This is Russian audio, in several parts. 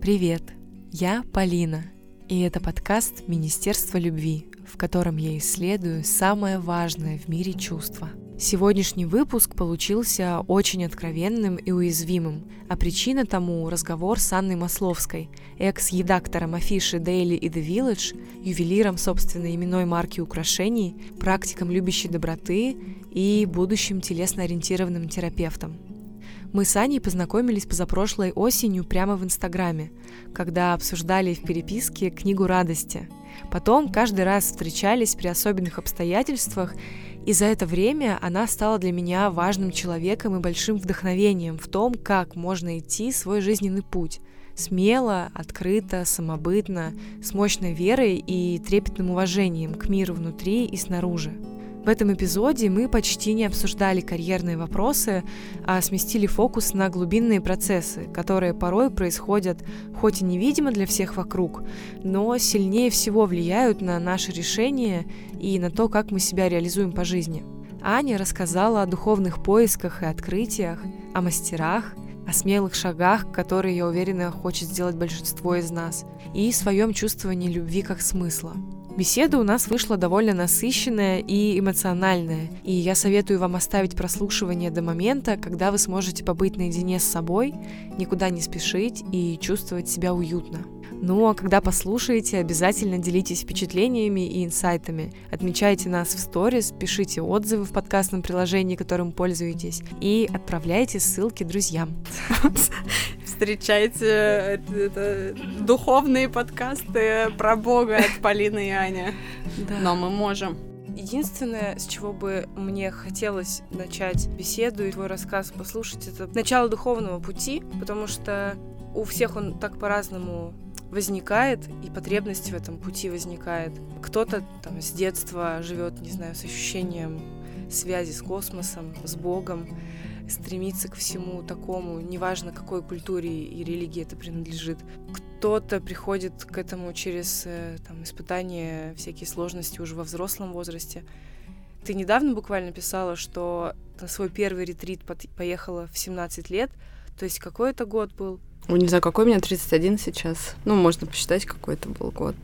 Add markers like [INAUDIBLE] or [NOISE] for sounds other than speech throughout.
Привет, я Полина, и это подкаст Министерства любви, в котором я исследую самое важное в мире чувство. Сегодняшний выпуск получился очень откровенным и уязвимым, а причина тому – разговор с Анной Масловской, экс-едактором афиши Daily и The Village, ювелиром собственной именной марки украшений, практиком любящей доброты и будущим телесно-ориентированным терапевтом – мы с Аней познакомились позапрошлой осенью прямо в Инстаграме, когда обсуждали в переписке книгу радости. Потом каждый раз встречались при особенных обстоятельствах, и за это время она стала для меня важным человеком и большим вдохновением в том, как можно идти свой жизненный путь. Смело, открыто, самобытно, с мощной верой и трепетным уважением к миру внутри и снаружи. В этом эпизоде мы почти не обсуждали карьерные вопросы, а сместили фокус на глубинные процессы, которые порой происходят хоть и невидимо для всех вокруг, но сильнее всего влияют на наши решения и на то, как мы себя реализуем по жизни. Аня рассказала о духовных поисках и открытиях, о мастерах, о смелых шагах, которые, я уверена, хочет сделать большинство из нас, и своем чувствовании любви как смысла. Беседа у нас вышла довольно насыщенная и эмоциональная, и я советую вам оставить прослушивание до момента, когда вы сможете побыть наедине с собой, никуда не спешить и чувствовать себя уютно. Ну а когда послушаете, обязательно делитесь впечатлениями и инсайтами. Отмечайте нас в сторис, пишите отзывы в подкастном приложении, которым пользуетесь, и отправляйте ссылки друзьям. [LAUGHS] Встречайте это, это, духовные подкасты про Бога от Полины и Аня. Да. Но мы можем. Единственное, с чего бы мне хотелось начать беседу и твой рассказ послушать, это начало духовного пути, потому что у всех он так по-разному возникает, и потребность в этом пути возникает. Кто-то там с детства живет, не знаю, с ощущением связи с космосом, с Богом, стремится к всему такому, неважно какой культуре и религии это принадлежит. Кто-то приходит к этому через э, там, испытания, всякие сложности уже во взрослом возрасте. Ты недавно буквально писала, что на свой первый ретрит поехала в 17 лет. То есть какой это год был? Ну, не знаю, какой у меня 31 сейчас. Ну, можно посчитать, какой это был год.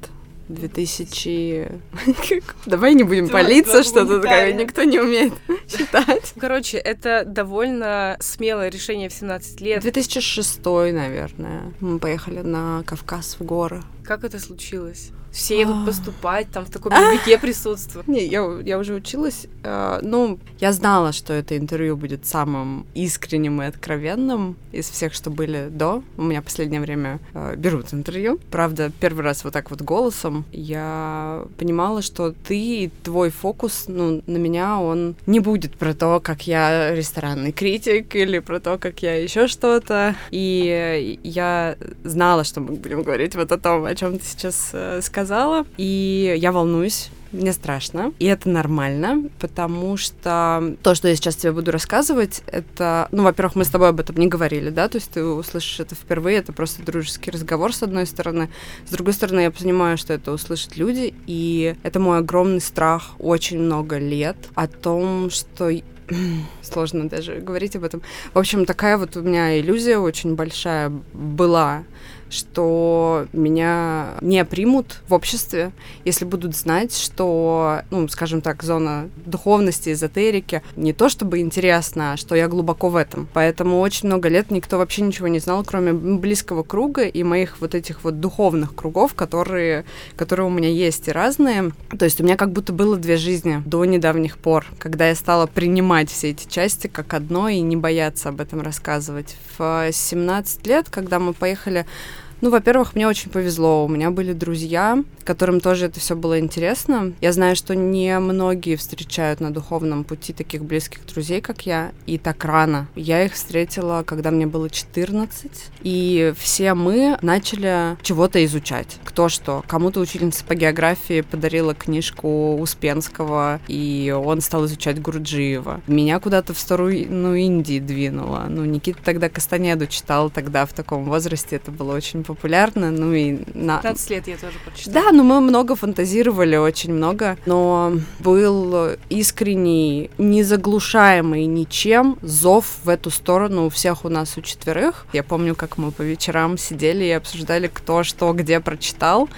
2000... [LAUGHS] Давай не будем палиться, что тут никто не умеет [LAUGHS] считать. Короче, это довольно смелое решение в 17 лет. 2006, наверное. Мы поехали на Кавказ в горы. Как это случилось? Все едут поступать, там в таком языке [LAUGHS] присутствуют. Не, я, я уже училась. Э, ну, я знала, что это интервью будет самым искренним и откровенным из всех, что были до. У меня последнее время э, берут интервью. Правда, первый раз вот так вот голосом. Я понимала, что ты и твой фокус, ну, на меня он не будет про то, как я ресторанный критик или про то, как я еще что-то. И я знала, что мы будем говорить вот о том, о чем ты сейчас э, сказала сказала, и я волнуюсь, мне страшно, и это нормально, потому что то, что я сейчас тебе буду рассказывать, это, ну, во-первых, мы с тобой об этом не говорили, да, то есть ты услышишь это впервые, это просто дружеский разговор, с одной стороны, с другой стороны, я понимаю, что это услышат люди, и это мой огромный страх очень много лет о том, что [CLEARS THROAT] сложно даже говорить об этом. В общем, такая вот у меня иллюзия очень большая была что меня не примут в обществе, если будут знать, что, ну, скажем так, зона духовности, эзотерики не то чтобы интересно, а что я глубоко в этом. Поэтому очень много лет никто вообще ничего не знал, кроме близкого круга и моих вот этих вот духовных кругов, которые, которые у меня есть и разные. То есть у меня как будто было две жизни до недавних пор, когда я стала принимать все эти части как одно и не бояться об этом рассказывать. В 17 лет, когда мы поехали ну, во-первых, мне очень повезло. У меня были друзья, которым тоже это все было интересно. Я знаю, что не многие встречают на духовном пути таких близких друзей, как я, и так рано. Я их встретила, когда мне было 14, и все мы начали чего-то изучать. Кто что. Кому-то учительница по географии подарила книжку Успенского, и он стал изучать Гурджиева. Меня куда-то в сторону Индии двинуло. Ну, Никита тогда Кастанеду читал тогда в таком возрасте, это было очень ну и... На... 15 лет я тоже прочитала. Да, но мы много фантазировали, очень много, но был искренний, незаглушаемый ничем зов в эту сторону у всех у нас, у четверых. Я помню, как мы по вечерам сидели и обсуждали, кто что где прочитал,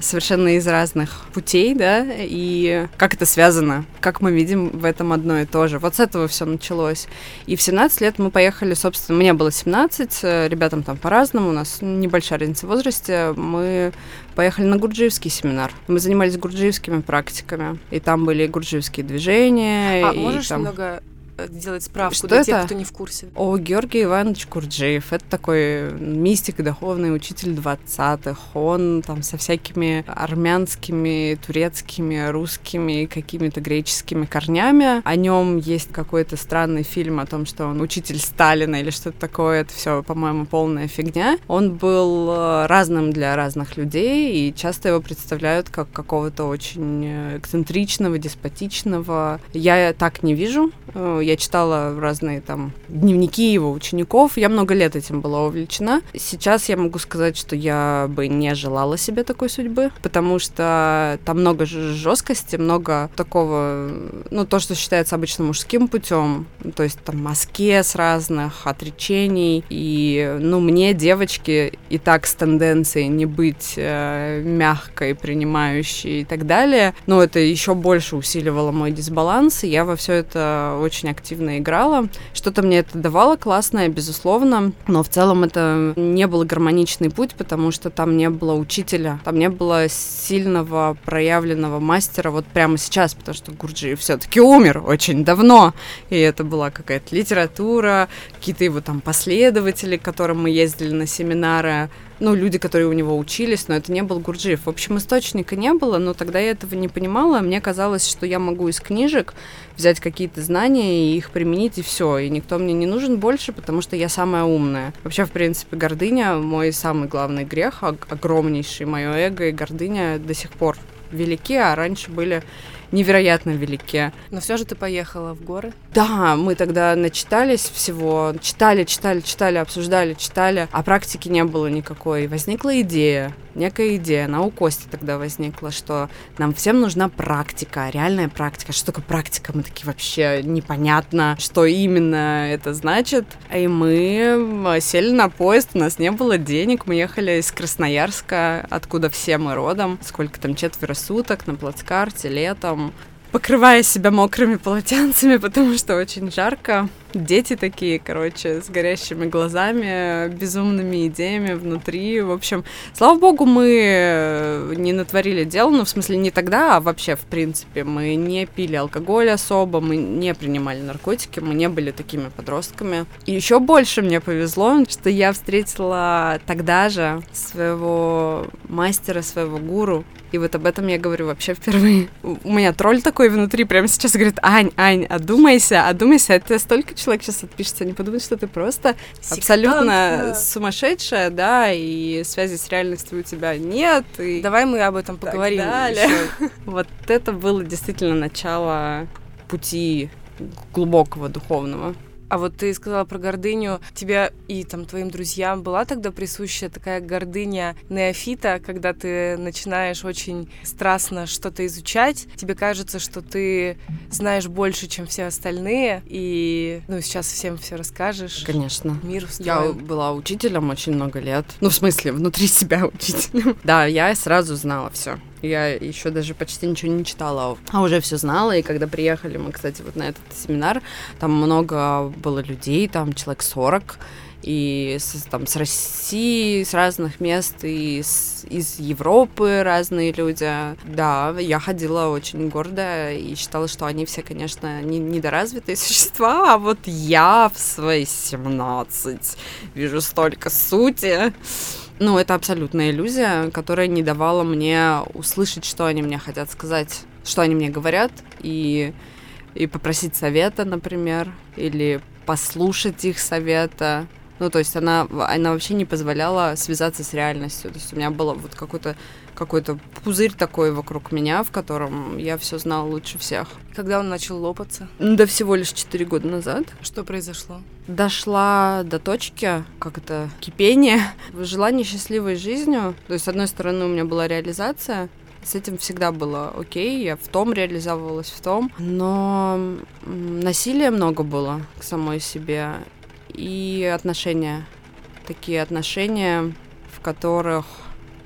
совершенно из разных путей, да, и как это связано, как мы видим в этом одно и то же. Вот с этого все началось. И в 17 лет мы поехали, собственно, мне было 17, э, ребятам там по-разному, у нас небольшая разница в возрасте, мы поехали на гурджиевский семинар. Мы занимались гурджиевскими практиками, и там были гурджиевские движения. А и можешь там... немного сделать справку что для это? тех, кто не в курсе. О, Георгий Иванович Курджиев. Это такой мистик и духовный учитель 20-х. Он там со всякими армянскими, турецкими, русскими, какими-то греческими корнями. О нем есть какой-то странный фильм о том, что он учитель Сталина или что-то такое. Это все, по-моему, полная фигня. Он был э, разным для разных людей, и часто его представляют как какого-то очень э, эксцентричного, деспотичного. Я так не вижу э, я читала разные там дневники его учеников, я много лет этим была увлечена. Сейчас я могу сказать, что я бы не желала себе такой судьбы, потому что там много жесткости, много такого, ну, то, что считается обычно мужским путем, то есть там маскез разных, отречений, и, ну, мне, девочки, и так с тенденцией не быть э, мягкой, принимающей и так далее, но это еще больше усиливало мой дисбаланс, и я во все это очень активно играла. Что-то мне это давало классное, безусловно, но в целом это не был гармоничный путь, потому что там не было учителя, там не было сильного проявленного мастера вот прямо сейчас, потому что Гурджи все-таки умер очень давно, и это была какая-то литература, какие-то его там последователи, к которым мы ездили на семинары, ну, люди, которые у него учились, но это не был Гурджиев. В общем, источника не было, но тогда я этого не понимала. Мне казалось, что я могу из книжек взять какие-то знания и их применить, и все. И никто мне не нужен больше, потому что я самая умная. Вообще, в принципе, гордыня мой самый главный грех, огромнейший мое эго и гордыня до сих пор велики, а раньше были невероятно велики. Но все же ты поехала в горы? Да, мы тогда начитались всего, читали, читали, читали, обсуждали, читали, а практики не было никакой. Возникла идея, некая идея, она у Кости тогда возникла, что нам всем нужна практика, реальная практика. Что такое практика? Мы такие вообще непонятно, что именно это значит. И мы сели на поезд, у нас не было денег, мы ехали из Красноярска, откуда все мы родом, сколько там, четверо суток на плацкарте летом, покрывая себя мокрыми полотенцами, [LAUGHS] потому что очень жарко дети такие, короче, с горящими глазами, безумными идеями внутри. В общем, слава богу, мы э, не натворили дел, ну, в смысле, не тогда, а вообще, в принципе. Мы не пили алкоголь особо, мы не принимали наркотики, мы не были такими подростками. И еще больше мне повезло, что я встретила тогда же своего мастера, своего гуру, и вот об этом я говорю вообще впервые. У меня тролль такой внутри прямо сейчас говорит, Ань, Ань, одумайся, одумайся, это столько человек сейчас отпишется, не подумает, что ты просто Сектант, абсолютно да. сумасшедшая, да, и связи с реальностью у тебя нет. И Давай мы об этом поговорим. Далее. [LAUGHS] Вот это было действительно начало пути глубокого духовного. А вот ты сказала про гордыню. Тебя и там твоим друзьям была тогда присуща такая гордыня неофита, когда ты начинаешь очень страстно что-то изучать. Тебе кажется, что ты знаешь больше, чем все остальные, и ну сейчас всем все расскажешь. Конечно. Мир устроен. Я была учителем очень много лет. Ну, в смысле, внутри [LAUGHS] себя учителем. Да, я сразу знала все. Я еще даже почти ничего не читала, а уже все знала. И когда приехали мы, кстати, вот на этот семинар, там много было людей, там человек 40 и с, там с России, с разных мест, и с, из Европы разные люди. Да, я ходила очень гордо и считала, что они все, конечно, не, недоразвитые [LAUGHS] существа, а вот я в свои 17 вижу столько сути. Ну, это абсолютная иллюзия, которая не давала мне услышать, что они мне хотят сказать, что они мне говорят, и, и попросить совета, например, или послушать их совета. Ну, то есть она, она вообще не позволяла связаться с реальностью. То есть у меня было вот какой-то какой-то пузырь такой вокруг меня, в котором я все знала лучше всех. Когда он начал лопаться? Да всего лишь 4 года назад. Что произошло? Дошла до точки, как это, кипения, [LAUGHS] желание счастливой жизнью. То есть, с одной стороны, у меня была реализация, с этим всегда было окей, я в том реализовывалась, в том. Но насилия много было к самой себе. И отношения. Такие отношения, в которых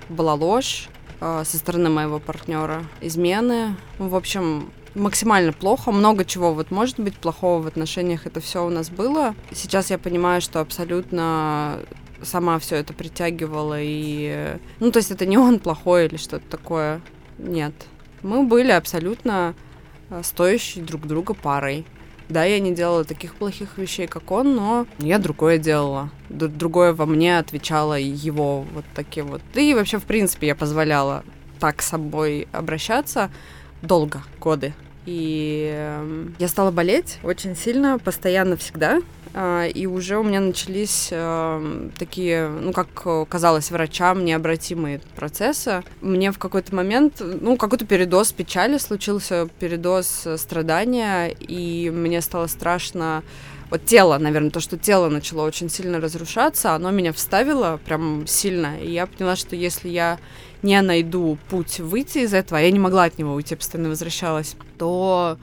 была ложь э, со стороны моего партнера, измены. В общем, максимально плохо. Много чего вот может быть плохого в отношениях. Это все у нас было. Сейчас я понимаю, что абсолютно сама все это притягивала и... Ну, то есть это не он плохой или что-то такое. Нет. Мы были абсолютно э, стоящей друг друга парой. Да, я не делала таких плохих вещей, как он, но я другое делала. Другое во мне отвечало его вот таким вот. И вообще, в принципе, я позволяла так с собой обращаться долго, годы. И эм, я стала болеть очень сильно, постоянно, всегда. А, и уже у меня начались эм, такие, ну, как казалось врачам, необратимые процессы. Мне в какой-то момент, ну, какой-то передоз печали случился, передоз страдания, и мне стало страшно вот тело, наверное, то, что тело начало очень сильно разрушаться, оно меня вставило прям сильно. И я поняла, что если я не найду путь выйти из этого, а я не могла от него уйти, постоянно возвращалась, то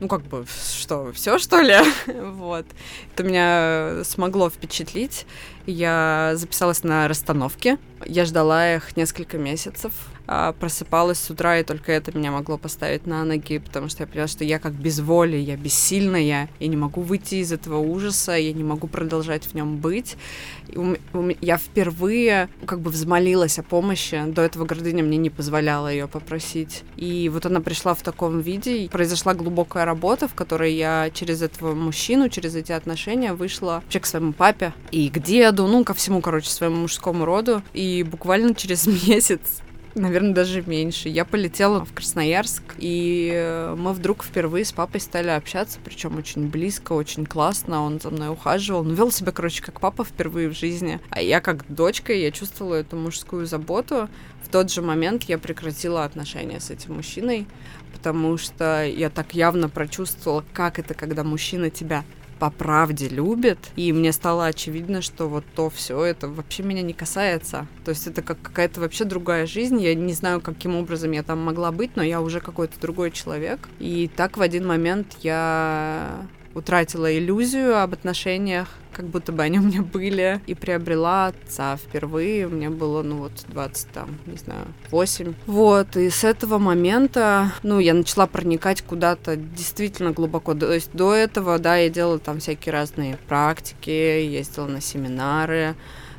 ну, как бы, что, все, что ли? [LAUGHS] вот. Это меня смогло впечатлить. Я записалась на расстановки. Я ждала их несколько месяцев. А, просыпалась с утра, и только это меня могло поставить на ноги, потому что я поняла, что я как без воли, я бессильная, я не могу выйти из этого ужаса, я не могу продолжать в нем быть. Я впервые как бы взмолилась о помощи, до этого гордыня мне не позволяла ее попросить. И вот она пришла в таком виде, и произошла глубокая работа, в которой я через этого мужчину, через эти отношения вышла вообще к своему папе и к деду, ну, ко всему, короче, своему мужскому роду. И буквально через [LAUGHS] месяц наверное, даже меньше. Я полетела в Красноярск, и э, мы вдруг впервые с папой стали общаться, причем очень близко, очень классно. Он за мной ухаживал. Он вел себя, короче, как папа впервые в жизни. А я как дочка, я чувствовала эту мужскую заботу. В тот же момент я прекратила отношения с этим мужчиной, потому что я так явно прочувствовала, как это, когда мужчина тебя по правде любит, и мне стало очевидно, что вот то все это вообще меня не касается. То есть это как какая-то вообще другая жизнь. Я не знаю, каким образом я там могла быть, но я уже какой-то другой человек. И так в один момент я утратила иллюзию об отношениях, как будто бы они у меня были, и приобрела отца впервые. Мне было, ну вот, 20, там, не знаю, 8. Вот, и с этого момента, ну, я начала проникать куда-то действительно глубоко. То есть до этого, да, я делала там всякие разные практики, ездила на семинары,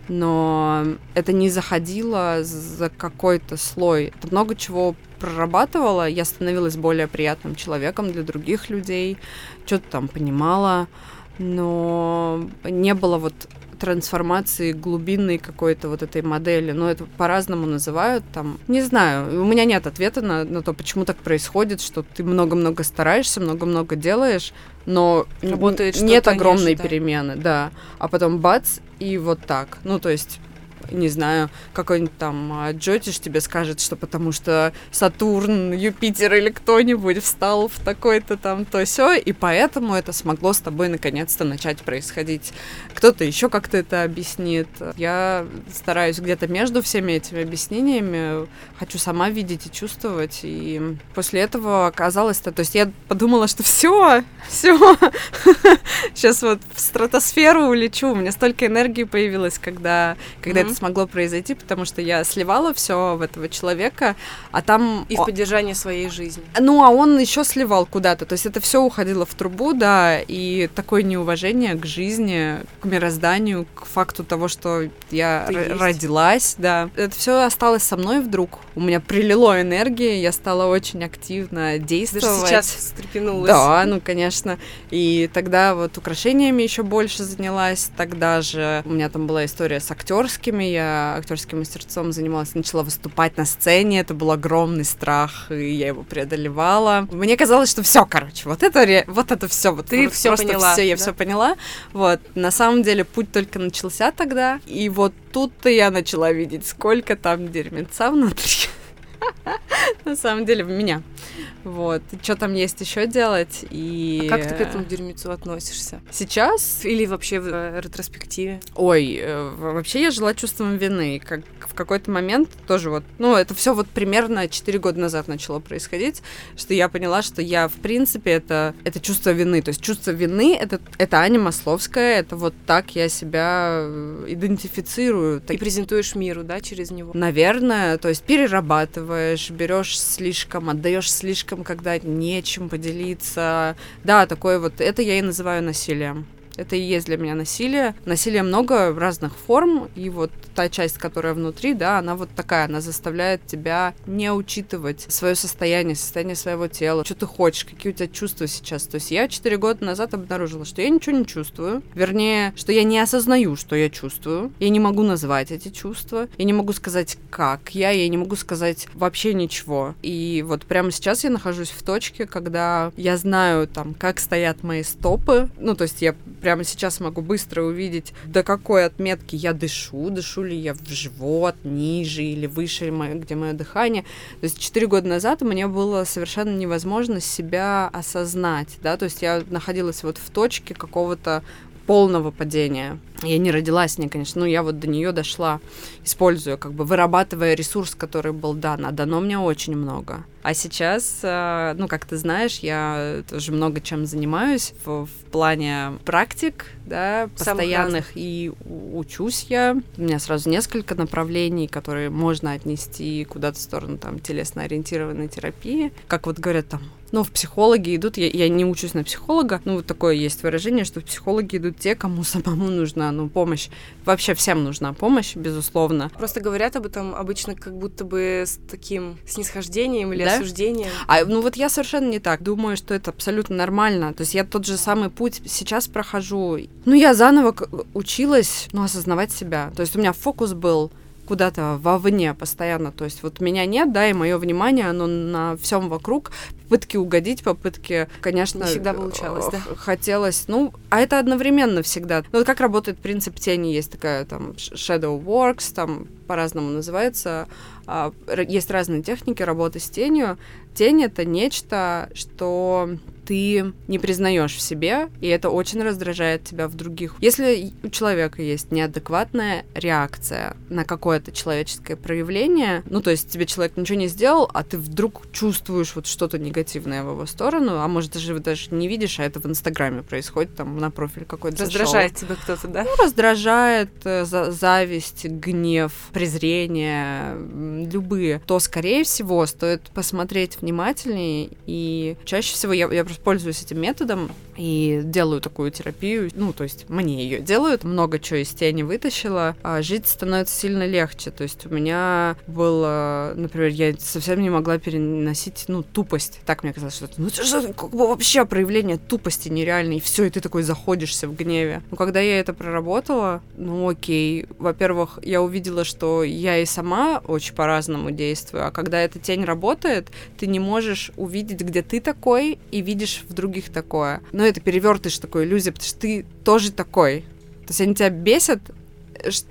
но это не заходило за какой-то слой. Это много чего прорабатывала, я становилась более приятным человеком для других людей, что-то там понимала, но не было вот трансформации глубинной какой-то вот этой модели. Но это по-разному называют там. Не знаю, у меня нет ответа на, на то, почему так происходит, что ты много-много стараешься, много-много делаешь, но Работает нет огромной не перемены, да. А потом бац, и вот так. Ну, то есть не знаю, какой-нибудь там а, Джотиш тебе скажет, что потому что Сатурн, Юпитер или кто-нибудь встал в такой-то там то все, и поэтому это смогло с тобой наконец-то начать происходить. Кто-то еще как-то это объяснит. Я стараюсь где-то между всеми этими объяснениями, хочу сама видеть и чувствовать, и после этого оказалось, то, то есть я подумала, что все, все, сейчас [LAUGHS] вот в стратосферу улечу, у меня столько энергии появилось, когда, когда mm-hmm. Это смогло произойти, потому что я сливала все в этого человека, а там... И в поддержание своей жизни. Ну, а он еще сливал куда-то. То есть это все уходило в трубу, да, и такое неуважение к жизни, к мирозданию, к факту того, что я родилась, да. Это все осталось со мной вдруг. У меня прилило энергии, я стала очень активно действовать. Даже сейчас встрепенулась. Да, ну, конечно. И тогда вот украшениями еще больше занялась. Тогда же у меня там была история с актерскими съемками, я актерским мастерством занималась, начала выступать на сцене, это был огромный страх, и я его преодолевала. Мне казалось, что все, короче, вот это, вот это все, вот ты все поняла, все, я да? все поняла. Вот, на самом деле путь только начался тогда, и вот тут-то я начала видеть, сколько там дерьмеца внутри. [LAUGHS] На самом деле, в меня. Вот. Что там есть еще делать? И... А как ты к этому дерьмецу относишься? Сейчас? Или вообще в э, ретроспективе? Ой, э, вообще я жила чувством вины. Как в какой-то момент тоже вот, ну, это все вот примерно 4 года назад начало происходить, что я поняла, что я, в принципе, это, это чувство вины. То есть чувство вины это, это Аня Масловская, это вот так я себя э, идентифицирую. И презентуешь миру, да, через него? Наверное, то есть перерабатываешь, берешь слишком, отдаешь слишком, когда нечем поделиться. Да, такое вот, это я и называю насилием. Это и есть для меня насилие. Насилие много разных форм, и вот та часть, которая внутри, да, она вот такая, она заставляет тебя не учитывать свое состояние, состояние своего тела, что ты хочешь, какие у тебя чувства сейчас. То есть я 4 года назад обнаружила, что я ничего не чувствую, вернее, что я не осознаю, что я чувствую, я не могу назвать эти чувства, я не могу сказать, как я, я не могу сказать вообще ничего. И вот прямо сейчас я нахожусь в точке, когда я знаю там, как стоят мои стопы, ну, то есть я прямо сейчас могу быстро увидеть, до какой отметки я дышу, дышу ли я в живот, ниже или выше, где мое дыхание. То есть четыре года назад мне было совершенно невозможно себя осознать, да, то есть я находилась вот в точке какого-то полного падения. Я не родилась с ней, конечно, но я вот до нее дошла, используя, как бы вырабатывая ресурс, который был дан, а дано мне очень много. А сейчас, э, ну, как ты знаешь, я тоже много чем занимаюсь в, в плане практик, да, постоянных, и учусь я. У меня сразу несколько направлений, которые можно отнести куда-то в сторону, там, телесно-ориентированной терапии. Как вот говорят, там, ну, в психологи идут, я, я не учусь на психолога, ну, вот такое есть выражение, что в психологи идут те, кому [LAUGHS] самому нужна, ну, помощь. Вообще всем нужна помощь, безусловно. Просто говорят об этом обычно как будто бы с таким снисхождением или да? осуждением. А, ну, вот я совершенно не так. Думаю, что это абсолютно нормально. То есть я тот же самый путь сейчас прохожу. Ну, я заново училась, ну, осознавать себя. То есть у меня фокус был куда-то вовне постоянно. То есть вот меня нет, да, и мое внимание, оно на всем вокруг. Попытки угодить, попытки, конечно... Не всегда получалось, да? Хотелось, ну, а это одновременно всегда. Ну, вот как работает принцип тени, есть такая там shadow works, там по-разному называется. А, есть разные техники работы с тенью. Тень — это нечто, что ты не признаешь в себе, и это очень раздражает тебя в других. Если у человека есть неадекватная реакция на какое-то человеческое проявление, ну, то есть тебе человек ничего не сделал, а ты вдруг чувствуешь вот что-то негативное в его сторону, а может даже вы даже не видишь, а это в Инстаграме происходит, там на профиль какой-то Раздражает зашел. тебя кто-то, да? Ну, раздражает, э, за зависть, гнев, презрение, любые, то, скорее всего, стоит посмотреть внимательнее, и чаще всего я, я просто пользуюсь этим методом и делаю такую терапию. Ну, то есть мне ее делают, много чего из тени вытащила, а жить становится сильно легче. То есть у меня было, например, я совсем не могла переносить, ну, тупость. Так мне казалось, что это, ну, это же как бы вообще проявление тупости нереальной, и все, и ты такой заходишься в гневе. Но когда я это проработала, ну, окей, во-первых, я увидела, что я и сама очень по-разному действую, а когда эта тень работает, ты не можешь увидеть, где ты такой, и видишь в других такое. Но это перевертыш такой иллюзия, потому что ты тоже такой. То есть они тебя бесят,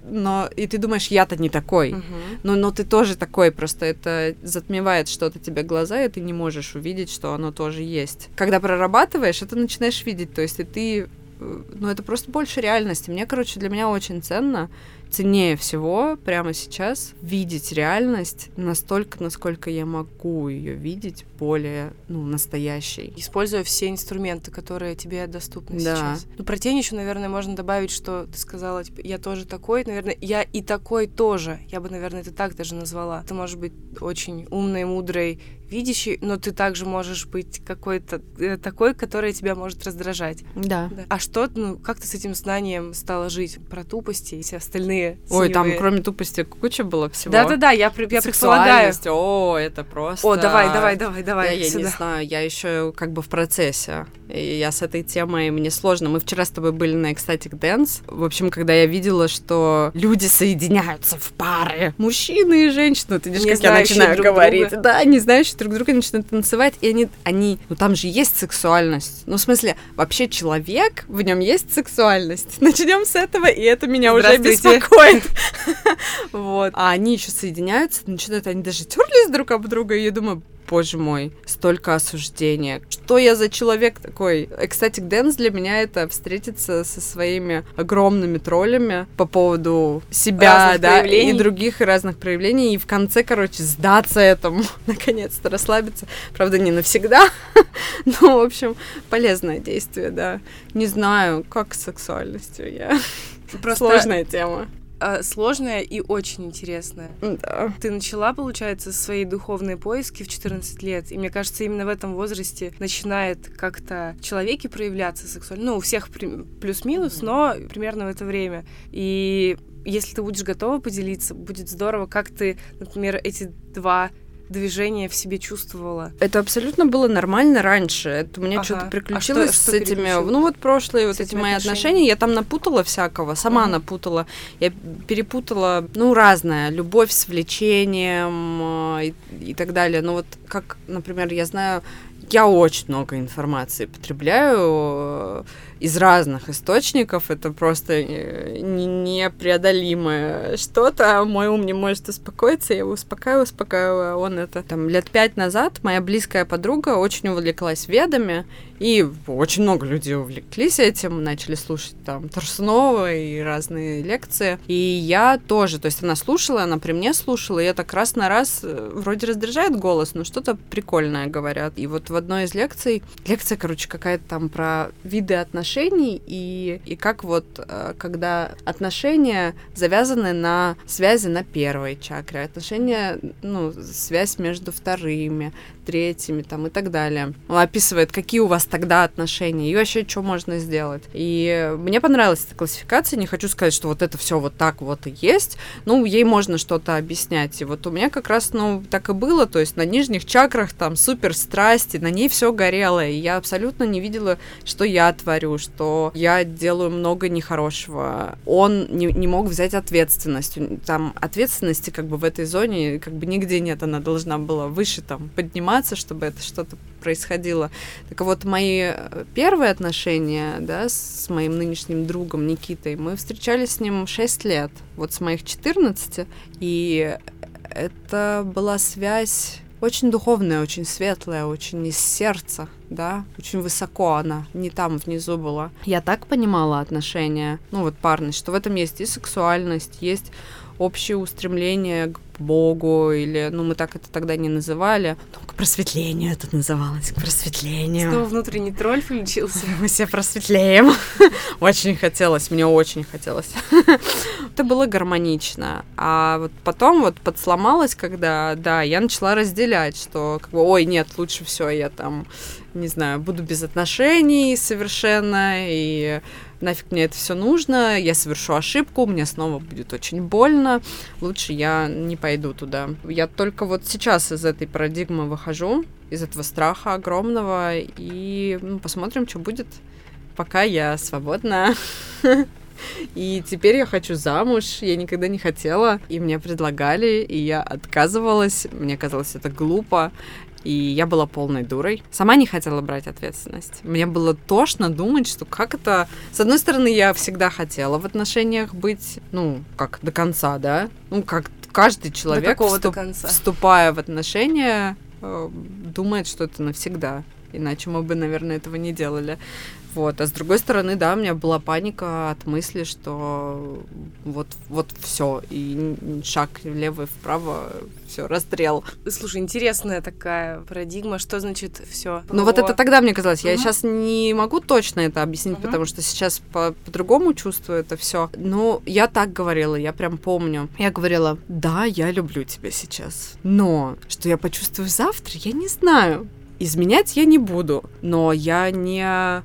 но и ты думаешь, я-то не такой, uh-huh. но, но ты тоже такой, просто это затмевает что-то тебе глаза, и ты не можешь увидеть, что оно тоже есть. Когда прорабатываешь, это начинаешь видеть, то есть и ты, э, ну это просто больше реальности. Мне, короче, для меня очень ценно ценнее всего прямо сейчас видеть реальность настолько, насколько я могу ее видеть, более ну, настоящей. Используя все инструменты, которые тебе доступны да. сейчас. Ну, про тень еще, наверное, можно добавить, что ты сказала, типа, я тоже такой, наверное, я и такой тоже. Я бы, наверное, это так даже назвала. Ты можешь быть очень умной, мудрой, видящий, но ты также можешь быть какой-то э, такой, который тебя может раздражать. Да. да. А что, ну, как ты с этим знанием стала жить про тупости и все остальные штаны. Ой, там кроме тупости куча было всего. Да-да-да, я, я предполагаю. О, это просто... О, давай, давай, давай, давай. Я, я не знаю, я еще как бы в процессе. И я с этой темой, мне сложно. Мы вчера с тобой были на Ecstatic Dance. В общем, когда я видела, что люди соединяются в пары, мужчины и женщины, ты видишь, Не как я начинаю друг говорить. друга. Да, не знающие друг друга начинают танцевать, и они, они, ну там же есть сексуальность. Ну, в смысле, вообще человек, в нем есть сексуальность. [LAUGHS] Начнем с этого, и это меня уже Здравствуйте. Беспокоит. [LAUGHS] Вот. А они еще соединяются, начинают, они даже терлись друг об друга, и я думаю, боже мой, столько осуждения. Что я за человек такой? Ecstatic Dance для меня это встретиться со своими огромными троллями по поводу себя, Разных да, проявлений. и других разных проявлений, и в конце, короче, сдаться этому, [LAUGHS] наконец-то расслабиться. Правда, не навсегда, [LAUGHS] но, в общем, полезное действие, да. Не знаю, как с сексуальностью я. Просто Сложная тема. э, сложная и очень интересная. Да. Ты начала, получается, свои духовные поиски в 14 лет, и мне кажется, именно в этом возрасте начинает как-то в человеке проявляться сексуально. Ну, у всех плюс-минус, но примерно в это время. И если ты будешь готова поделиться, будет здорово, как ты, например, эти два движения в себе чувствовала. Это абсолютно было нормально раньше. Это у меня Ага. что-то А приключилось что- с что этими... Ну вот прошлые С вот эти мои отношениями? отношения. Я там напутала всякого, сама Мгм. напутала. Я перепутала, ну, разное. Любовь с влечением э, и, и так далее. Ну вот как, например, я знаю... Я очень много информации потребляю э, из разных источников. Это просто э, не- непреодолимое что-то. Мой ум не может успокоиться. Я его успокаиваю, успокаиваю. Он это... Там лет пять назад моя близкая подруга очень увлеклась ведами. И очень много людей увлеклись этим, начали слушать там Торсунова и разные лекции. И я тоже, то есть она слушала, она при мне слушала, и так раз на раз э, вроде раздражает голос, но что-то прикольное говорят. И вот в одной из лекций, лекция, короче, какая-то там про виды отношений и, и как вот, э, когда отношения завязаны на связи на первой чакре, отношения, ну, связь между вторыми, третьими там и так далее. Он описывает, какие у вас тогда отношения и вообще, что можно сделать. И мне понравилась эта классификация, не хочу сказать, что вот это все вот так вот и есть, ну, ей можно что-то объяснять. И вот у меня как раз, ну, так и было, то есть на нижних чакрах там супер страсти, на ней все горело, и я абсолютно не видела, что я творю, что я делаю много нехорошего. Он не, не мог взять ответственность. Там ответственности как бы в этой зоне как бы нигде нет, она должна была выше там подниматься, чтобы это что-то происходило. Так вот, мои э, первые отношения, да, с моим нынешним другом Никитой, мы встречались с ним 6 лет, вот с моих 14, и это была связь очень духовная, очень светлая, очень из сердца, да, очень высоко она, не там внизу была. Я так понимала отношения, ну вот парность, что в этом есть и сексуальность, есть общее устремление к Богу, или, ну, мы так это тогда не называли, ну, к просветлению это называлось, к просветлению. Снова внутренний тролль включился. [LAUGHS] Мы все просветлеем. [LAUGHS] Очень хотелось, мне очень хотелось. [LAUGHS] Это было гармонично. А вот потом вот подсломалось, когда, да, я начала разделять, что, как бы, ой, нет, лучше все, я там, не знаю, буду без отношений совершенно, и нафиг мне это все нужно, я совершу ошибку, мне снова будет очень больно, лучше я не пойду туда. Я только вот сейчас из этой парадигмы выхожу, из этого страха огромного, и ну, посмотрим, что будет, пока я свободна. [LAUGHS] И теперь я хочу замуж, я никогда не хотела, и мне предлагали, и я отказывалась, мне казалось это глупо, и я была полной дурой. Сама не хотела брать ответственность. Мне было тошно думать, что как это... С одной стороны, я всегда хотела в отношениях быть, ну, как до конца, да? Ну, как каждый человек, вступ- конца. вступая в отношения, э, думает, что это навсегда. Иначе мы бы, наверное, этого не делали. Вот. А с другой стороны, да, у меня была паника от мысли, что вот, вот все, и шаг влево и вправо, все, расстрел. Слушай, интересная такая парадигма. Что значит все? Ну вот это тогда мне казалось. Я Мгм. сейчас не могу точно это объяснить, Мгм. потому что сейчас по- по-другому чувствую это все. Но я так говорила, я прям помню. Я говорила, да, я люблю тебя сейчас. Но что я почувствую завтра, я не знаю. Изменять я не буду. Но я не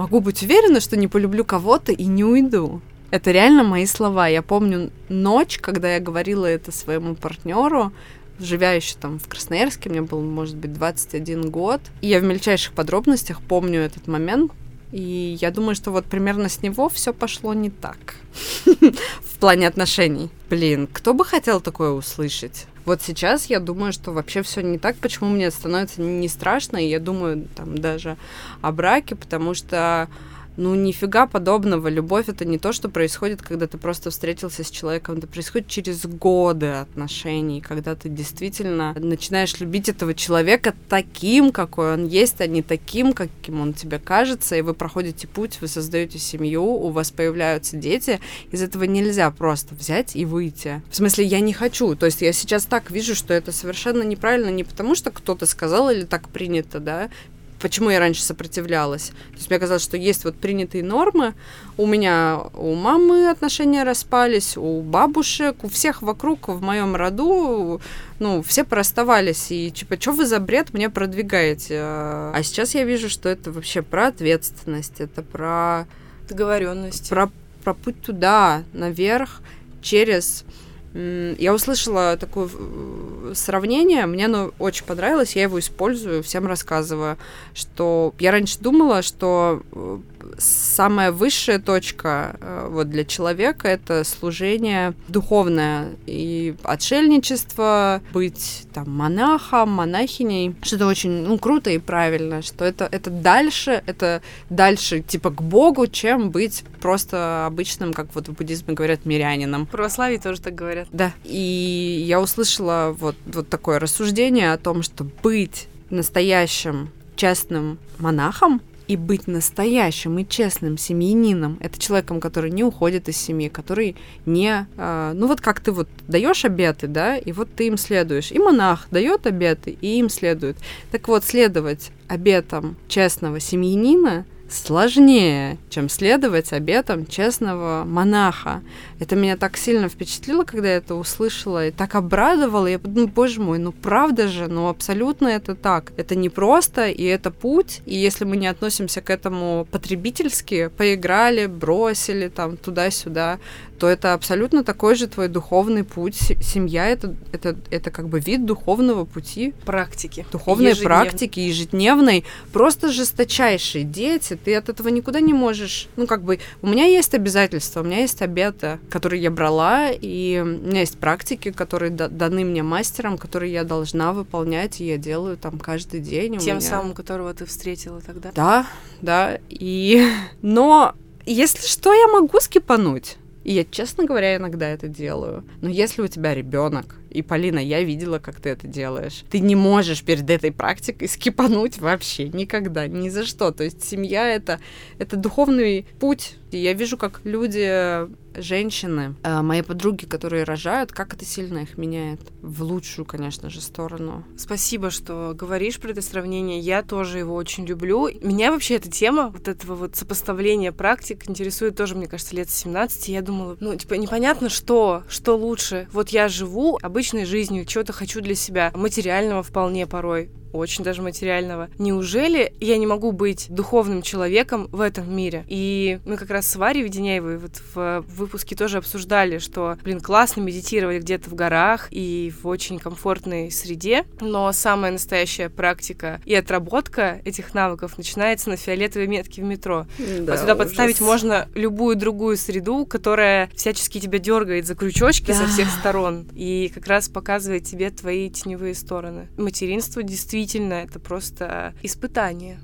могу быть уверена, что не полюблю кого-то и не уйду. Это реально мои слова. Я помню ночь, когда я говорила это своему партнеру, живя еще там в Красноярске, мне был, может быть, 21 год. И я в мельчайших подробностях помню этот момент. И я думаю, что вот примерно с него все пошло не так [LAUGHS] в плане отношений. Блин, кто бы хотел такое услышать? Вот сейчас я думаю, что вообще все не так, почему мне становится не страшно, и я думаю там даже о браке, потому что ну, нифига подобного. Любовь это не то, что происходит, когда ты просто встретился с человеком. Это происходит через годы отношений, когда ты действительно начинаешь любить этого человека таким, какой он есть, а не таким, каким он тебе кажется. И вы проходите путь, вы создаете семью, у вас появляются дети. Из этого нельзя просто взять и выйти. В смысле, я не хочу. То есть я сейчас так вижу, что это совершенно неправильно не потому, что кто-то сказал или так принято, да, почему я раньше сопротивлялась. То есть мне казалось, что есть вот принятые нормы. У меня у мамы отношения распались, у бабушек, у всех вокруг в моем роду, ну, все проставались. И типа, что вы за бред мне продвигаете? А сейчас я вижу, что это вообще про ответственность, это про... Договоренность. Про, про путь туда, наверх, через я услышала такое сравнение, мне оно очень понравилось, я его использую, всем рассказываю, что я раньше думала, что э, самая высшая точка э, вот для человека это служение духовное и отшельничество, быть там монахом, монахиней, что это очень ну, круто и правильно, что это, это дальше, это дальше типа к Богу, чем быть просто обычным, как вот в буддизме говорят, мирянином. В православии тоже так говорят. Да. И я услышала вот, вот такое рассуждение о том, что быть настоящим честным монахом и быть настоящим и честным семьянином, это человеком, который не уходит из семьи, который не, э, ну вот как ты вот даешь обеты, да, и вот ты им следуешь. И монах дает обеты, и им следует. Так вот, следовать обетам честного семьянина сложнее, чем следовать обетам честного монаха. Это меня так сильно впечатлило, когда я это услышала, и так обрадовало. Я подумала, боже мой, ну правда же, ну абсолютно это так. Это не просто, и это путь, и если мы не относимся к этому потребительски, поиграли, бросили там туда-сюда, то это абсолютно такой же твой духовный путь. Семья это, это, это как бы вид духовного пути. Практики. Духовной ежедневной. практики, ежедневной. Просто жесточайшие дети. Ты от этого никуда не можешь. Ну, как бы, у меня есть обязательства, у меня есть обеты, которые я брала, и у меня есть практики, которые даны мне мастером, которые я должна выполнять, и я делаю там каждый день. Тем меня... самым, которого ты встретила тогда? Да, да. И... [LAUGHS] Но если что, я могу скипануть. И я, честно говоря, иногда это делаю. Но если у тебя ребенок, и, Полина, я видела, как ты это делаешь. Ты не можешь перед этой практикой скипануть вообще никогда, ни за что. То есть семья это, это духовный путь. Я вижу, как люди, женщины, э, мои подруги, которые рожают, как это сильно их меняет. В лучшую, конечно же, сторону. Спасибо, что говоришь про это сравнение. Я тоже его очень люблю. Меня вообще эта тема, вот этого вот сопоставления практик интересует тоже, мне кажется, лет 17. Я думала, ну, типа, непонятно, что, что лучше. Вот я живу, обычно обычной жизнью, чего-то хочу для себя, материального вполне порой очень даже материального. Неужели я не могу быть духовным человеком в этом мире? И мы как раз с Варей Веденяевой вот в выпуске тоже обсуждали, что, блин, классно медитировать где-то в горах и в очень комфортной среде, но самая настоящая практика и отработка этих навыков начинается на фиолетовой метке в метро. Да, вот сюда ужас. подставить можно любую другую среду, которая всячески тебя дергает за крючочки да. со всех сторон и как раз показывает тебе твои теневые стороны. Материнство действительно это просто испытание.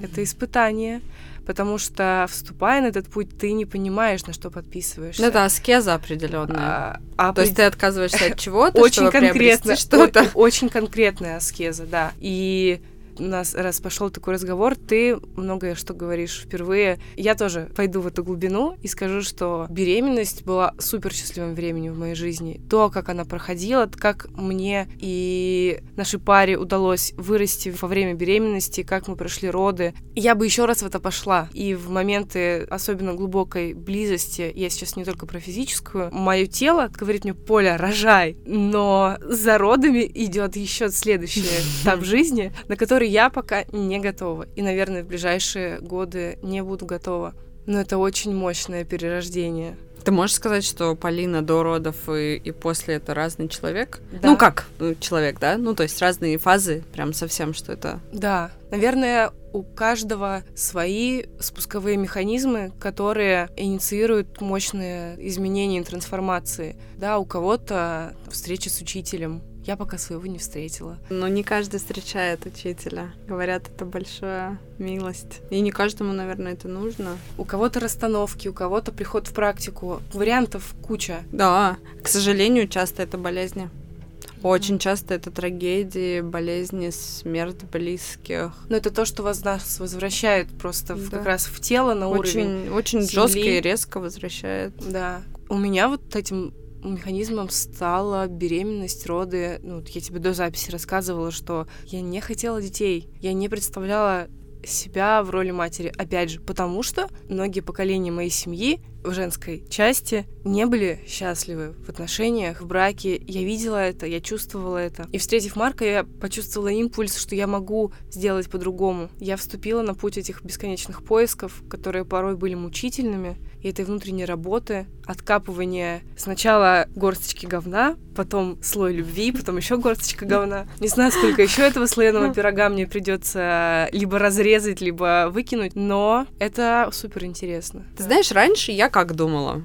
Это испытание, потому что вступая на этот путь, ты не понимаешь, на что подписываешься. Ну, это аскеза определенная. А, а То есть ты отказываешься от чего-то, [LAUGHS] очень конкретно, что-то. Очень конкретная аскеза, да. И у нас раз пошел такой разговор, ты многое что говоришь впервые. Я тоже пойду в эту глубину и скажу, что беременность была супер счастливым временем в моей жизни. То, как она проходила, как мне и нашей паре удалось вырасти во время беременности, как мы прошли роды. Я бы еще раз в это пошла. И в моменты особенно глубокой близости, я сейчас не только про физическую, мое тело говорит мне, Поля, рожай. Но за родами идет еще следующий [LAUGHS] этап жизни, на который я пока не готова. И, наверное, в ближайшие годы не буду готова. Но это очень мощное перерождение. Ты можешь сказать, что Полина до родов и, и после это разный человек? Да. Ну как ну, человек, да? Ну то есть разные фазы, прям совсем, что это... Да, наверное, у каждого свои спусковые механизмы, которые инициируют мощные изменения и трансформации. Да, у кого-то встреча с учителем, я пока своего не встретила. Но не каждый встречает учителя. Говорят, это большая милость. И не каждому, наверное, это нужно. У кого-то расстановки, у кого-то приход в практику. Вариантов куча. Да, к сожалению, часто это болезни. Очень часто это трагедии, болезни, смерть близких. Но это то, что вас нас возвращает просто в, Да. как раз в тело на Очень, уровень. очень жестко и резко возвращает. Да. У меня вот этим механизмом стала беременность, роды. Ну, я тебе до записи рассказывала, что я не хотела детей. Я не представляла себя в роли матери. Опять же, потому что многие поколения моей семьи в женской части не были счастливы в отношениях, в браке. Я видела это, я чувствовала это. И встретив Марка, я почувствовала импульс, что я могу сделать по-другому. Я вступила на путь этих бесконечных поисков, которые порой были мучительными, и этой внутренней работы, откапывания сначала горсточки говна, потом слой любви, потом еще горсточка говна. Не знаю, сколько еще этого слоеного [LAUGHS] пирога мне придется либо разрезать, либо выкинуть, но это супер интересно. Ты знаешь, раньше я как думала,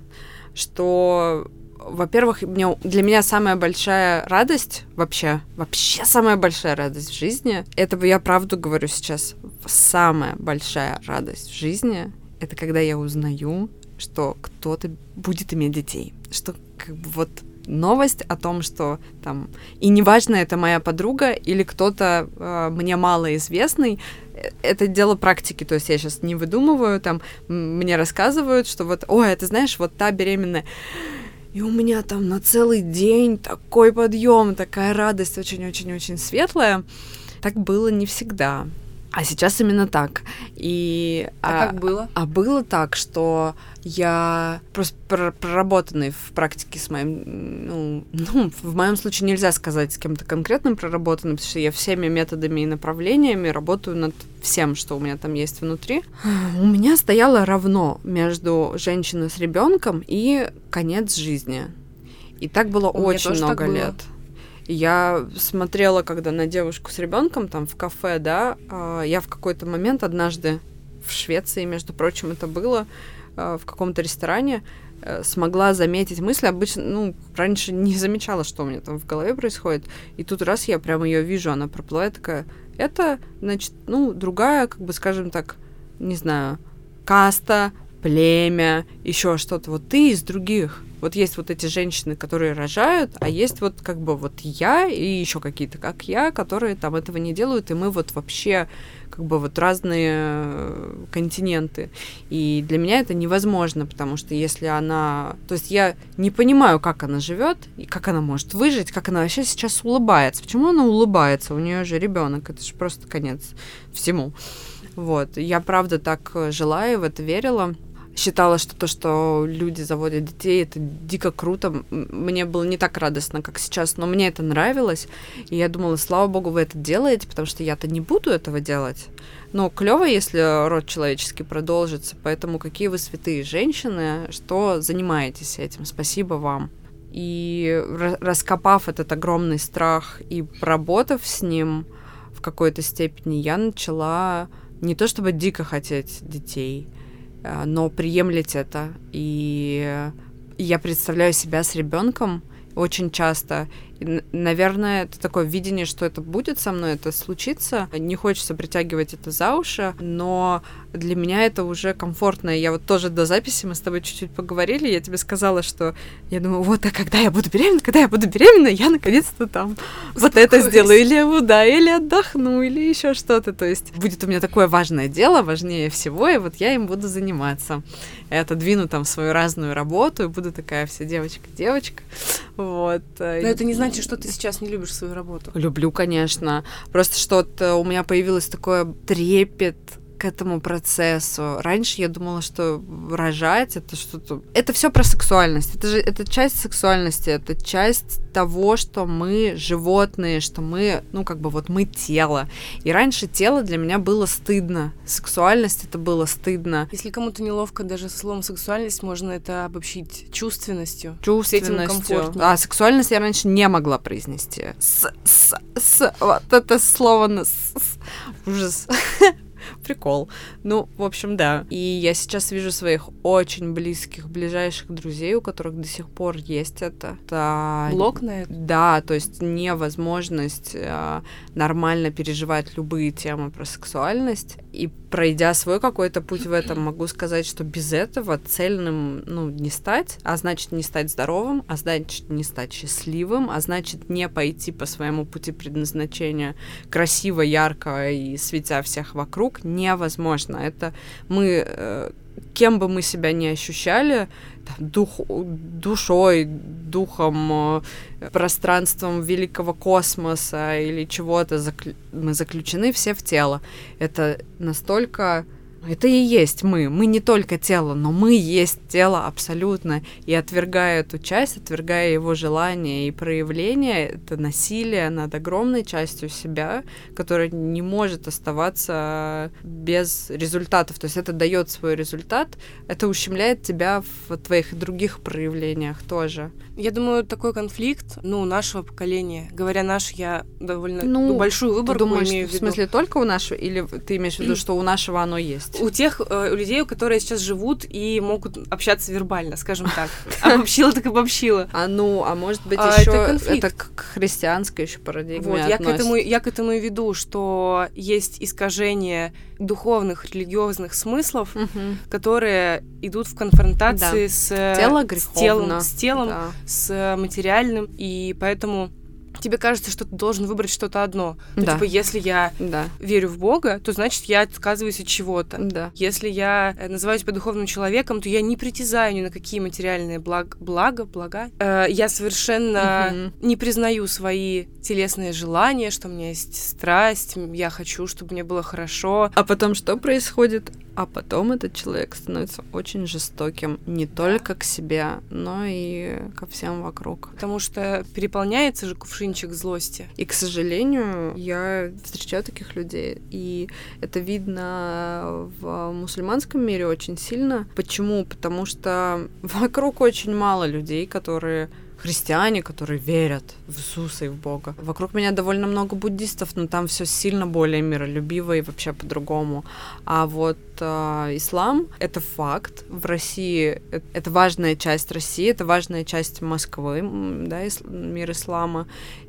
что, во-первых, для меня самая большая радость вообще, вообще самая большая радость в жизни, это я правду говорю сейчас, самая большая радость в жизни, это когда я узнаю, что кто-то будет иметь детей, что как бы вот новость о том, что там и неважно это моя подруга или кто-то э, мне малоизвестный, это дело практики, то есть я сейчас не выдумываю, там мне рассказывают, что вот, ой, это знаешь, вот та беременная, и у меня там на целый день такой подъем, такая радость, очень-очень-очень светлая. Так было не всегда. А сейчас именно так. И А как было? а было так, что я просто пр- проработанный в практике с моим, ну, ну, в моем случае нельзя сказать с кем-то конкретным проработанным, потому что я всеми методами и направлениями работаю над всем, что у меня там есть внутри. У меня стояло равно между женщиной с ребенком и конец жизни. И так было У очень много было. лет. И Я смотрела, когда на девушку с ребенком там в кафе, да, а, я в какой-то момент однажды в Швеции, между прочим, это было а, в каком-то ресторане, э, смогла заметить мысли. Обычно, ну, раньше не [LAUGHS] замечала, что у меня там в голове происходит. И тут раз я прямо ее вижу, она проплывает такая. Это, значит, ну, другая, как бы, скажем так, не знаю, каста, племя, еще что-то. Вот ты из других. Вот есть вот эти женщины, которые рожают, а есть вот как бы вот я и еще какие-то, как я, которые там этого не делают, и мы вот вообще как бы вот разные э, континенты. И для меня это невозможно, потому что если она... То есть я не понимаю, как она живет, и как она может выжить, как она вообще сейчас улыбается. Почему она улыбается? У нее же ребенок, это же просто конец всему. Вот. Я правда так э, жила и в это верила считала, что то, что люди заводят детей, это дико круто. Мне было не так радостно, как сейчас, но мне это нравилось. И я думала, слава богу, вы это делаете, потому что я-то не буду этого делать. Но клево, если род человеческий продолжится. Поэтому какие вы святые женщины, что занимаетесь этим. Спасибо вам. И ра- раскопав этот огромный страх и проработав с ним в какой-то степени, я начала не то чтобы дико хотеть детей, но приемлять это. И я представляю себя с ребенком очень часто. И, наверное, это такое видение, что это будет со мной, это случится. Не хочется притягивать это за уши, но для меня это уже комфортно. Я вот тоже до записи мы с тобой чуть-чуть поговорили, я тебе сказала, что я думаю, вот, а когда я буду беременна, когда я буду беременна, я наконец-то там вот это Успокоюсь. сделаю, или да, или отдохну, или еще что-то. То есть будет у меня такое важное дело, важнее всего, и вот я им буду заниматься. Я отодвину там свою разную работу, и буду такая вся девочка-девочка. Вот. Но это не значит, что ты сейчас не любишь свою работу. Люблю, конечно. Просто что-то у меня появилось такое трепет к этому процессу. Раньше я думала, что рожать это что-то... Это все про сексуальность. Это же это часть сексуальности, это часть того, что мы животные, что мы, ну, как бы вот мы тело. И раньше тело для меня было стыдно. Сексуальность это было стыдно. Если кому-то неловко даже словом сексуальность, можно это обобщить чувственностью. Чувственностью. А, сексуальность я раньше не могла произнести. С, с, с, вот это слово на с, с. Ужас. [LAUGHS] Прикол. Ну, в общем, да. И я сейчас вижу своих очень близких, ближайших друзей, у которых до сих пор есть это. это... Блок на это? Да, то есть невозможность э, нормально переживать любые темы про сексуальность. И пройдя свой какой-то путь в этом, [CLEARS THROAT] могу сказать, что без этого цельным, ну, не стать, а значит не стать здоровым, а значит не стать счастливым, а значит не пойти по своему пути предназначения красиво, ярко и светя всех вокруг, невозможно. Это мы, э, кем бы мы себя не ощущали, дух, душой, духом, э, пространством великого космоса или чего-то, заклю... мы заключены все в тело. Это настолько это и есть мы. Мы не только тело, но мы есть тело абсолютно. И отвергая эту часть, отвергая его желания и проявления, это насилие над огромной частью себя, которое не может оставаться без результатов. То есть это дает свой результат, это ущемляет тебя в твоих других проявлениях тоже. Я думаю, такой конфликт, ну, нашего поколения, говоря наш, я довольно ну, большую выборку ты думаешь, имею в виду. В смысле, только у нашего, или ты имеешь в виду, что у нашего оно есть? У тех э, у людей, которые сейчас живут и могут общаться вербально, скажем так. Обобщила так обобщила. А ну, а может быть а, еще это, к христианской еще парадигме Вот, я к, этому, я к этому и веду, что есть искажение духовных, религиозных смыслов, которые идут в конфронтации с, Тело с телом, с телом, да. с материальным, и поэтому тебе кажется, что ты должен выбрать что-то одно. Ну, да. типа, если я да. верю в Бога, то значит я отказываюсь от чего-то. Да. Если я э, называю себя духовным человеком, то я не притязаю ни на какие материальные благ... блага, блага. Э, я совершенно угу. не признаю свои телесные желания, что у меня есть страсть, я хочу, чтобы мне было хорошо. А потом что происходит? А потом этот человек становится очень жестоким не только к себе, но и ко всем вокруг. Потому что переполняется же кувшинчик злости. И, к сожалению, я встречаю таких людей. И это видно в мусульманском мире очень сильно. Почему? Потому что вокруг очень мало людей, которые христиане, которые верят в Иисуса и в Бога. Вокруг меня довольно много буддистов, но там все сильно более миролюбиво и вообще по-другому. А вот э, ислам — это факт. В России это, это важная часть России, это важная часть Москвы, да, ис, мир ислама.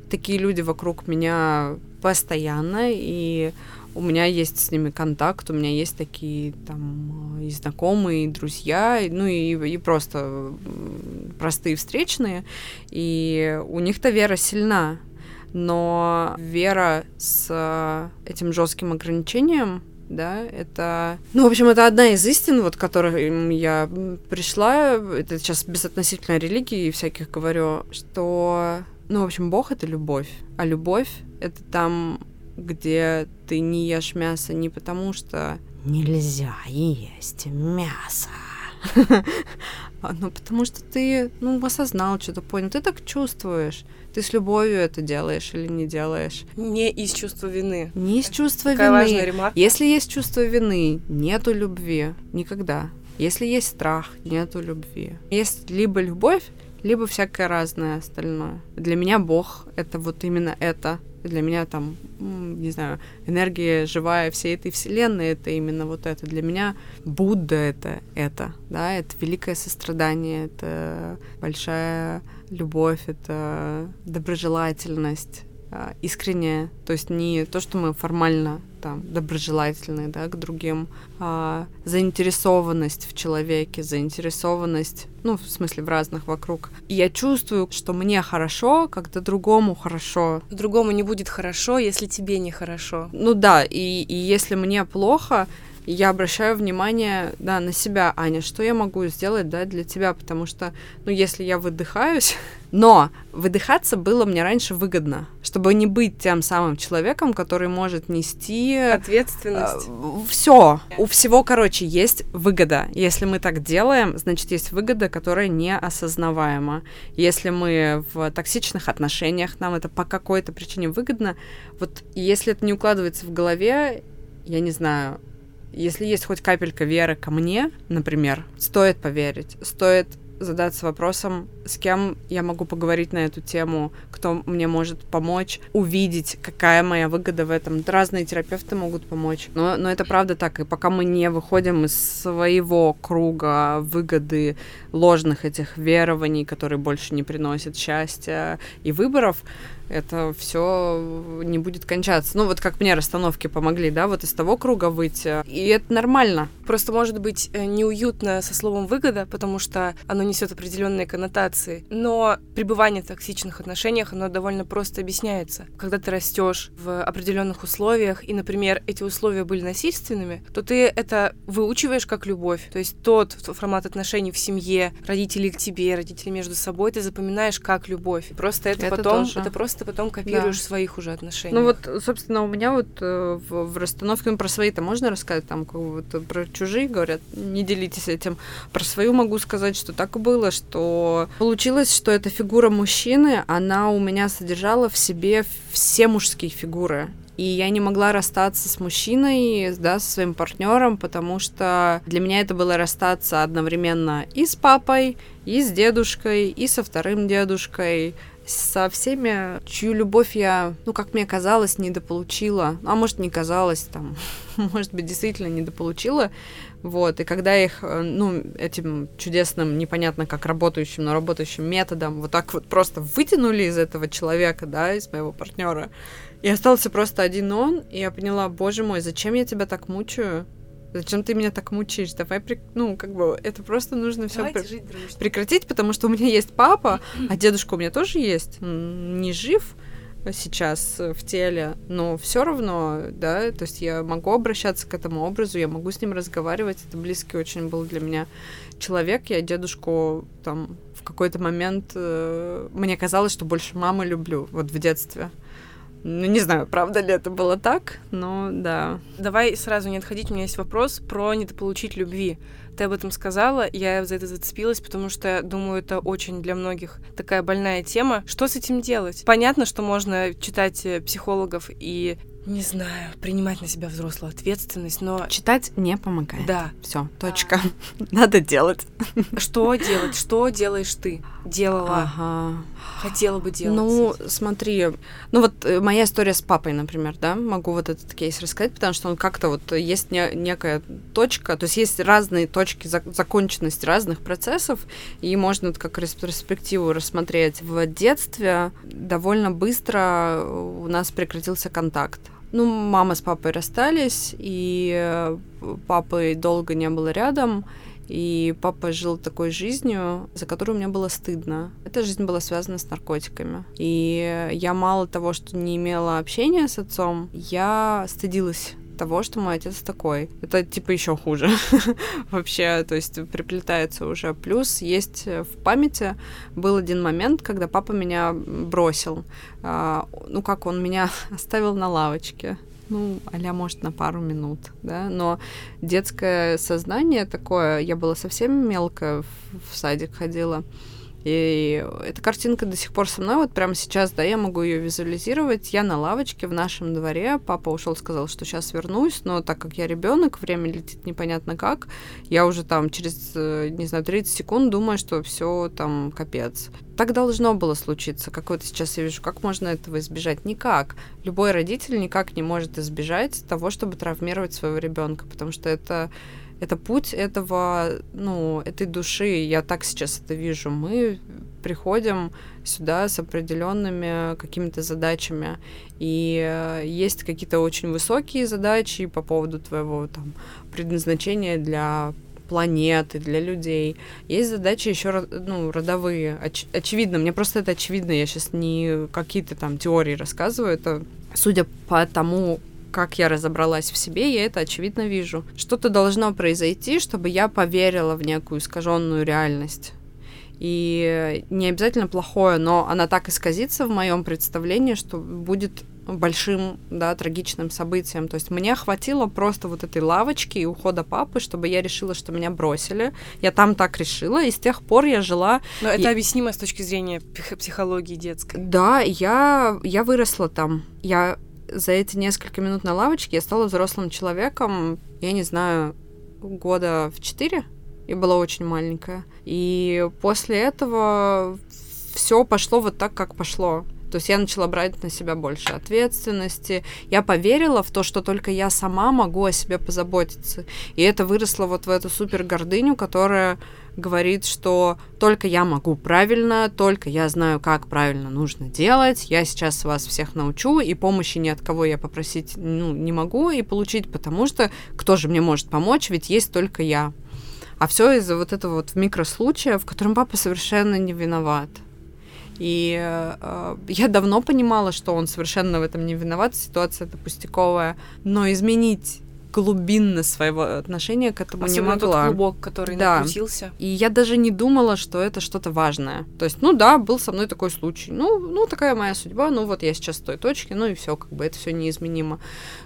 Такие люди вокруг меня постоянно, и у меня есть с ними контакт, у меня есть такие там и знакомые, и друзья, ну и, и просто простые встречные, и у них-то вера сильна, но вера с этим жестким ограничением да, это... Ну, в общем, это одна из истин, вот, к которой я пришла, это сейчас безотносительно религии и всяких говорю, что, ну, в общем, Бог — это любовь, а любовь — это там где ты не ешь мясо не потому, что нельзя есть мясо, [LAUGHS] а, ну потому что ты, ну, осознал что-то, понял, ты так чувствуешь, ты с любовью это делаешь или не делаешь. Не из чувства вины. Не из чувства Такая вины. Важная ремарка. Если есть чувство вины, нету любви никогда. Если есть страх, нету любви. Есть либо любовь, либо всякое разное остальное. Для меня Бог — это вот именно это для меня там, не знаю, энергия живая всей этой вселенной, это именно вот это. Для меня Будда — это это, да, это великое сострадание, это большая любовь, это доброжелательность, а, искренняя, то есть не то, что мы формально там доброжелательные, да, к другим, а заинтересованность в человеке, заинтересованность, ну, в смысле, в разных вокруг. И я чувствую, что мне хорошо, когда другому хорошо. Другому не будет хорошо, если тебе не хорошо. Ну да, и, и если мне плохо, я обращаю внимание, да, на себя, Аня, что я могу сделать, да, для тебя, потому что, ну, если я выдыхаюсь, [LAUGHS] но выдыхаться было мне раньше выгодно, чтобы не быть тем самым человеком, который может нести ответственность. Э, все, у всего, короче, есть выгода. Если мы так делаем, значит есть выгода, которая неосознаваема. Если мы в токсичных отношениях, нам это по какой-то причине выгодно. Вот если это не укладывается в голове, я не знаю, если есть хоть капелька веры ко мне, например, стоит поверить, стоит задаться вопросом, с кем я могу поговорить на эту тему, кто мне может помочь, увидеть, какая моя выгода в этом. Разные терапевты могут помочь. Но, но это правда так. И пока мы не выходим из своего круга выгоды, ложных этих верований, которые больше не приносят счастья и выборов, это все не будет кончаться. Ну, вот как мне расстановки помогли, да, вот из того круга выйти. И это нормально. Просто может быть э, неуютно со словом выгода, потому что оно несет определенные коннотации. Но пребывание в токсичных отношениях, оно довольно просто объясняется. Когда ты растешь в определенных условиях, и, например, эти условия были насильственными, то ты это выучиваешь как любовь. То есть тот формат отношений в семье, родители к тебе, родители между собой, ты запоминаешь как любовь. Просто это, это потом, тоже. это просто потом копируешь да. своих уже отношений. Ну вот, собственно, у меня вот э, в, в расстановке, ну, про свои-то можно рассказать, там, как вот про чужие говорят, не делитесь этим. Про свою могу сказать, что так было, что получилось, что эта фигура мужчины, она у меня содержала в себе все мужские фигуры. И я не могла расстаться с мужчиной, да, со своим партнером, потому что для меня это было расстаться одновременно и с папой, и с дедушкой, и со вторым дедушкой со всеми, чью любовь я, ну, как мне казалось, недополучила. А может, не казалось, там, [LAUGHS] может быть, действительно недополучила. Вот, и когда их, э, ну, этим чудесным, непонятно как работающим, но работающим методом вот так вот просто вытянули из этого человека, да, из моего партнера, и остался просто один он, и я поняла, боже мой, зачем я тебя так мучаю? Зачем ты меня так мучаешь? Давай, при... ну, как бы, это просто нужно все при... прекратить, потому что у меня есть папа, [CLEARS THROAT] а дедушка у меня тоже есть, не жив сейчас в теле, но все равно, да, то есть я могу обращаться к этому образу, я могу с ним разговаривать, это близкий очень был для меня человек, я дедушку там в какой-то момент, э, мне казалось, что больше мамы люблю, вот в детстве. Ну, не знаю, правда ли это было так, но да. Давай сразу не отходить, у меня есть вопрос про недополучить любви. Ты об этом сказала, я за это зацепилась, потому что, думаю, это очень для многих такая больная тема. Что с этим делать? Понятно, что можно читать э, психологов и не знаю, принимать на себя взрослую ответственность, но... Читать не помогает. Да. Все, точка. [LAUGHS] Надо делать. Что делать? Что делаешь ты? Делала. Ага. Хотела бы делать. Ну, смотри, ну вот э, моя история с папой, например, да, могу вот этот кейс рассказать, потому что он как-то вот есть не, некая точка, то есть есть разные точки зак- законченности разных процессов, и можно вот как ретроспективу рассмотреть. В детстве довольно быстро у нас прекратился контакт ну, мама с папой расстались, и э, папы долго не было рядом, и папа жил такой жизнью, за которую мне было стыдно. Эта жизнь была связана с наркотиками. И я мало того, что не имела общения с отцом, я стыдилась того, что мой отец такой. Это типа еще хуже. [LAUGHS] Вообще, то есть приплетается уже. Плюс есть в памяти был один момент, когда папа меня бросил. А, ну как он меня [LAUGHS] оставил на лавочке ну, а может, на пару минут, да, но детское сознание такое, я была совсем мелкая, в садик ходила, и эта картинка до сих пор со мной, вот прямо сейчас, да, я могу ее визуализировать. Я на лавочке в нашем дворе, папа ушел, сказал, что сейчас вернусь, но так как я ребенок, время летит непонятно как, я уже там через, э, не знаю, 30 секунд думаю, что все там капец. Так должно было случиться. Как вот сейчас я вижу, как можно этого избежать? Никак. Любой родитель никак не может избежать того, чтобы травмировать своего ребенка, потому что это это путь этого, ну, этой души. Я так сейчас это вижу. Мы приходим сюда с определенными какими-то задачами. И э, есть какие-то очень высокие задачи по поводу твоего там предназначения для планеты, для людей. Есть задачи еще ну, родовые. Оч- очевидно, мне просто это очевидно. Я сейчас не какие-то там теории рассказываю. Это судя по тому, как я разобралась в себе, я это очевидно вижу. Что-то должно произойти, чтобы я поверила в некую искаженную реальность. И не обязательно плохое, но она так исказится в моем представлении, что будет большим, да, трагичным событием. То есть мне хватило просто вот этой лавочки и ухода папы, чтобы я решила, что меня бросили. Я там так решила, и с тех пор я жила... Но это и... объяснимо с точки зрения психологии детской. Да, я, я выросла там. Я за эти несколько минут на лавочке я стала взрослым человеком, я не знаю, года в четыре. Я была очень маленькая. И после этого все пошло вот так, как пошло. То есть я начала брать на себя больше ответственности. Я поверила в то, что только я сама могу о себе позаботиться. И это выросло вот в эту супер гордыню, которая говорит, что только я могу правильно, только я знаю, как правильно нужно делать, я сейчас вас всех научу, и помощи ни от кого я попросить ну, не могу и получить, потому что кто же мне может помочь, ведь есть только я. А все из-за вот этого вот микрослучая, в котором папа совершенно не виноват. И э, я давно понимала, что он совершенно в этом не виноват, ситуация это пустяковая, но изменить глубинно своего отношения к этому Особенно не могла. тот клубок, который да. накрутился. И я даже не думала, что это что-то важное. То есть, ну да, был со мной такой случай. Ну, ну такая моя судьба. Ну вот я сейчас в той точке, ну и все, как бы это все неизменимо.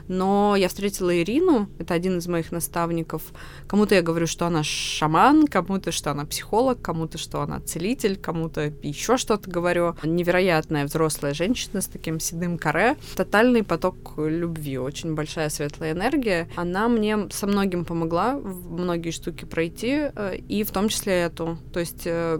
Но я встретила Ирину, это один из моих наставников. Кому-то я говорю, что она шаман, кому-то, что она психолог, кому-то, что она целитель, кому-то еще что-то говорю. Невероятная взрослая женщина с таким седым каре. Тотальный поток любви, очень большая светлая энергия она мне со многим помогла, многие штуки пройти, э, и в том числе эту. То есть э,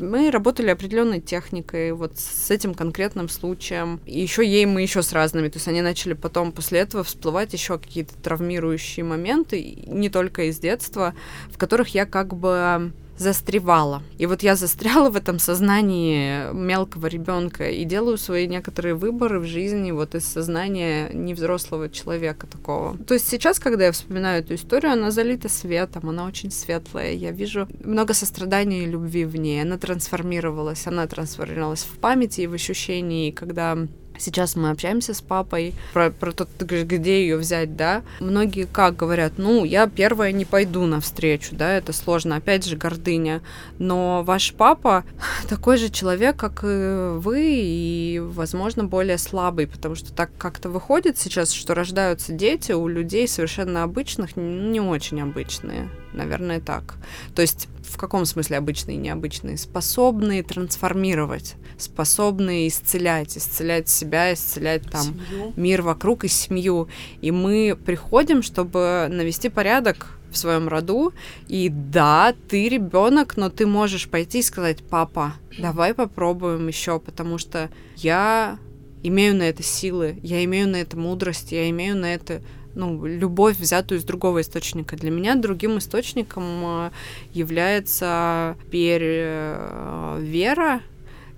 мы работали определенной техникой, вот с этим конкретным случаем. И еще ей мы еще с разными. То есть они начали потом после этого всплывать еще какие-то травмирующие моменты, не только из детства, в которых я как бы застревала. И вот я застряла в этом сознании мелкого ребенка и делаю свои некоторые выборы в жизни вот из сознания невзрослого человека такого. То есть сейчас, когда я вспоминаю эту историю, она залита светом, она очень светлая. Я вижу много сострадания и любви в ней. Она трансформировалась, она трансформировалась в памяти и в ощущении, когда Сейчас мы общаемся с папой про, про то, где ее взять, да. Многие как говорят, ну, я первая не пойду навстречу, да, это сложно, опять же, гордыня. Но ваш папа [LAUGHS] такой же человек, как и вы, и, возможно, более слабый, потому что так как-то выходит сейчас, что рождаются дети у людей совершенно обычных, не очень обычные. Наверное, так. То есть в каком смысле обычные и необычные? Способные трансформировать, способные исцелять, исцелять себя, исцелять там семью. мир вокруг и семью. И мы приходим, чтобы навести порядок в своем роду. И да, ты ребенок, но ты можешь пойти и сказать, папа, давай попробуем еще, потому что я имею на это силы, я имею на это мудрость, я имею на это ну, любовь, взятую из другого источника. Для меня другим источником э, является теперь э, вера,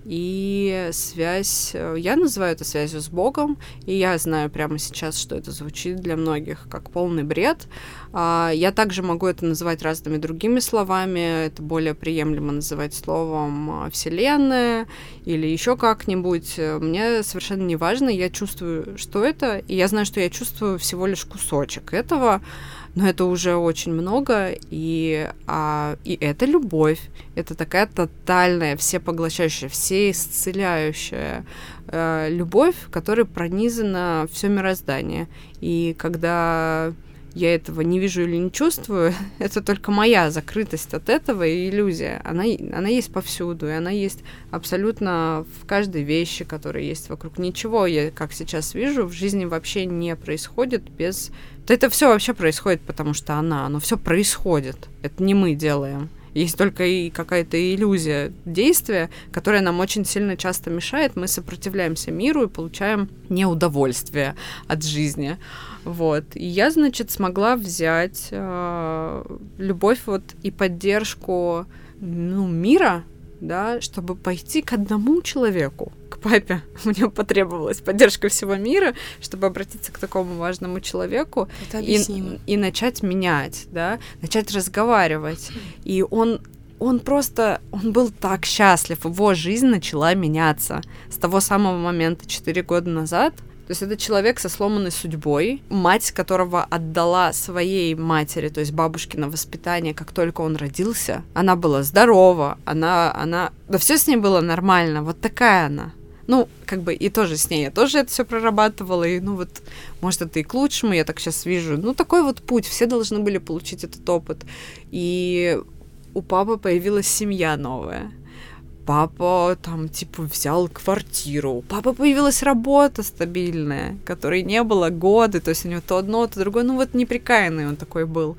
и связь, э, я называю это связью с Богом, и я знаю прямо сейчас, что это звучит для многих как полный бред. А, я также могу это называть разными другими словами, это более приемлемо называть словом Вселенная или еще как-нибудь. Мне совершенно не важно, я чувствую, что это, и я знаю, что я чувствую всего лишь кусочек этого, но это уже очень много, и, а, и это любовь. Это такая тотальная, всепоглощающая, всеисцеляющая э, любовь, которой пронизано все мироздание. И когда я этого не вижу или не чувствую, [LAUGHS] это только моя закрытость от этого и иллюзия. Она, она есть повсюду, и она есть абсолютно в каждой вещи, которая есть вокруг. Ничего, я, как сейчас вижу, в жизни вообще не происходит без это все вообще происходит, потому что она, оно все происходит. Это не мы делаем. Есть только и какая-то иллюзия действия, которая нам очень сильно часто мешает. Мы сопротивляемся миру и получаем неудовольствие от жизни. Вот. И я, значит, смогла взять э, любовь вот и поддержку ну, мира, да, чтобы пойти к одному человеку, к папе. [LAUGHS] Мне потребовалась поддержка всего мира, чтобы обратиться к такому важному человеку и, и начать менять, да, начать разговаривать. И он он просто, он был так счастлив, его жизнь начала меняться. С того самого момента, 4 года назад, То есть это человек со сломанной судьбой, мать которого отдала своей матери, то есть бабушке на воспитание, как только он родился. Она была здорова, она, она... Да все с ней было нормально, вот такая она. Ну, как бы и тоже с ней я тоже это все прорабатывала, и ну вот, может, это и к лучшему, я так сейчас вижу. Ну, такой вот путь, все должны были получить этот опыт. И у папы появилась семья новая. Папа там, типа, взял квартиру. У папы появилась работа стабильная, которой не было годы. То есть у него то одно, то другое. Ну вот неприкаянный он такой был.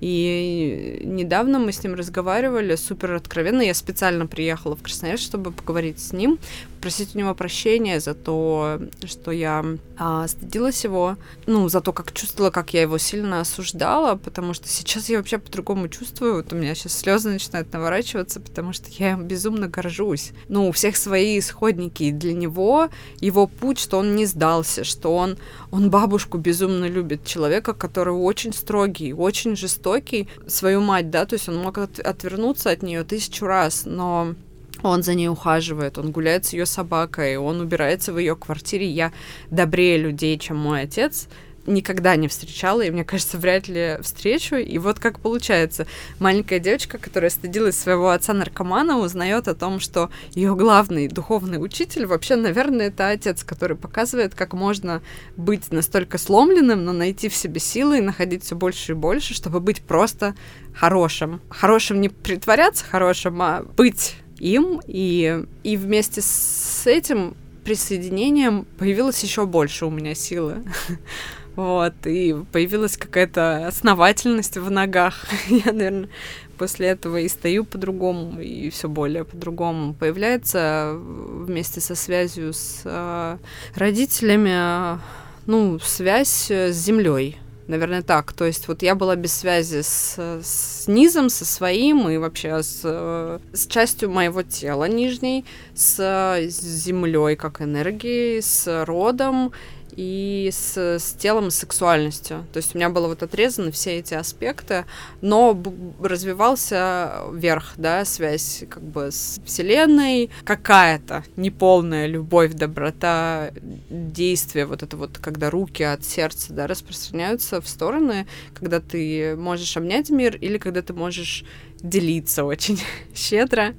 И недавно мы с ним разговаривали супер откровенно. Я специально приехала в Красноярск, чтобы поговорить с ним, просить у него прощения за то, что я а, стыдилась его, ну, за то, как чувствовала, как я его сильно осуждала, потому что сейчас я вообще по-другому чувствую. Вот у меня сейчас слезы начинают наворачиваться, потому что я им безумно горжусь. Ну, у всех свои исходники, и для него его путь, что он не сдался, что он, он бабушку безумно любит, человека, который очень строгий, очень жестокий, свою мать, да, то есть он мог от, отвернуться от нее тысячу раз, но он за ней ухаживает, он гуляет с ее собакой, он убирается в ее квартире. Я добрее людей, чем мой отец, никогда не встречала, и мне кажется, вряд ли встречу. И вот как получается, маленькая девочка, которая стыдилась своего отца-наркомана, узнает о том, что ее главный духовный учитель вообще, наверное, это отец, который показывает, как можно быть настолько сломленным, но найти в себе силы и находить все больше и больше, чтобы быть просто хорошим. Хорошим не притворяться хорошим, а быть им, и, и вместе с этим присоединением появилось еще больше у меня силы. [LAUGHS] Вот, и появилась какая-то основательность в ногах. [LAUGHS] Я, наверное, после этого и стою по-другому, и все более по-другому. Появляется вместе со связью с э, родителями, ну, связь с землей Наверное, так. То есть вот я была без связи с, с низом, со своим и вообще с, с частью моего тела нижней, с землей как энергией, с родом и с, с телом, с сексуальностью. То есть у меня было вот отрезаны все эти аспекты, но развивался вверх, да, связь как бы с Вселенной, какая-то неполная любовь, доброта, действие, вот это вот, когда руки от сердца, да, распространяются в стороны, когда ты можешь обнять мир или когда ты можешь делиться очень [LAUGHS] щедро.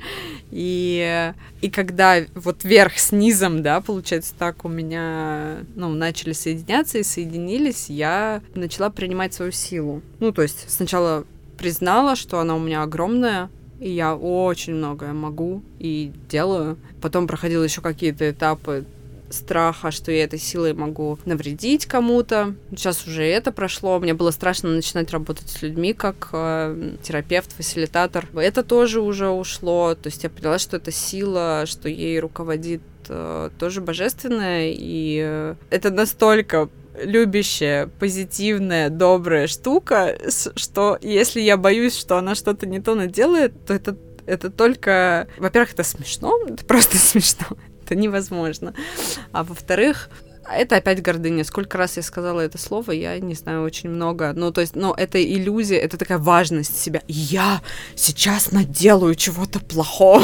И, и когда вот верх с низом, да, получается так, у меня, ну, начали соединяться и соединились, я начала принимать свою силу. Ну, то есть сначала признала, что она у меня огромная, и я очень многое могу и делаю. Потом проходила еще какие-то этапы страха, что я этой силой могу навредить кому-то. Сейчас уже это прошло. Мне было страшно начинать работать с людьми как э, терапевт, фасилитатор. Это тоже уже ушло. То есть я поняла, что это сила, что ей руководит э, тоже божественная. И э, это настолько любящая, позитивная, добрая штука, что если я боюсь, что она что-то не то наделает, то это это только... Во-первых, это смешно, это просто [LAUGHS] смешно это невозможно. А во-вторых, это опять гордыня. Сколько раз я сказала это слово, я не знаю, очень много. Ну, то есть, ну, это иллюзия, это такая важность себя. Я сейчас наделаю чего-то плохого.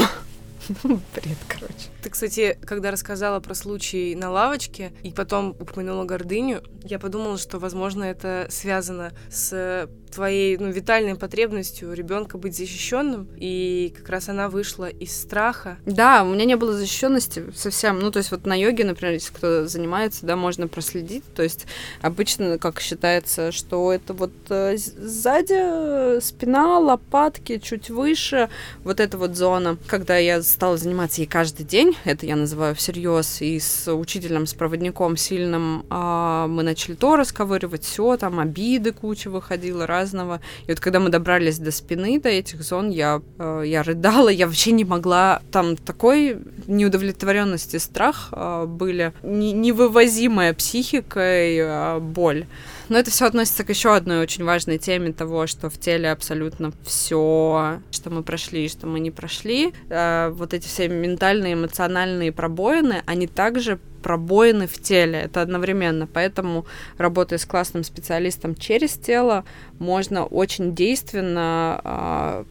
[LAUGHS] Бред, короче. Ты, кстати, когда рассказала про случай на лавочке и потом упомянула гордыню, я подумала, что, возможно, это связано с твоей ну, витальной потребностью ребенка быть защищенным, и как раз она вышла из страха. Да, у меня не было защищенности совсем. Ну, то есть вот на йоге, например, если кто занимается, да, можно проследить. То есть обычно, как считается, что это вот э, сзади э, спина, лопатки, чуть выше, вот эта вот зона. Когда я стала заниматься ей каждый день, это я называю всерьез, и с учителем, с проводником сильным э, мы начали то расковыривать, все, там обиды куча выходила, раз разного. И вот когда мы добрались до спины, до этих зон, я, э, я рыдала, я вообще не могла. Там такой неудовлетворенность и страх э, были, не, невывозимая психикой э, боль. Но это все относится к еще одной очень важной теме того, что в теле абсолютно все, что мы прошли что мы не прошли, э, вот эти все ментальные, эмоциональные пробоины, они также пробоины в теле. Это одновременно. Поэтому, работая с классным специалистом через тело, можно очень действенно э,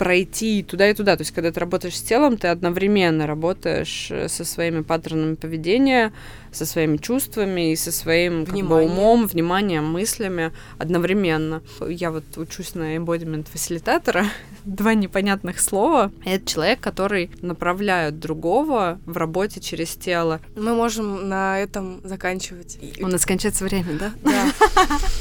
пройти туда и туда. То есть, когда ты работаешь с телом, ты одновременно работаешь э, со своими паттернами поведения, со своими чувствами и со своим как бы, умом, вниманием, мыслями одновременно. Я вот учусь на embodiment фасилитатора, [LAUGHS] два непонятных слова. Это человек, который направляет другого в работе через тело. Мы можем на этом заканчивать. У нас кончается время, да? Да.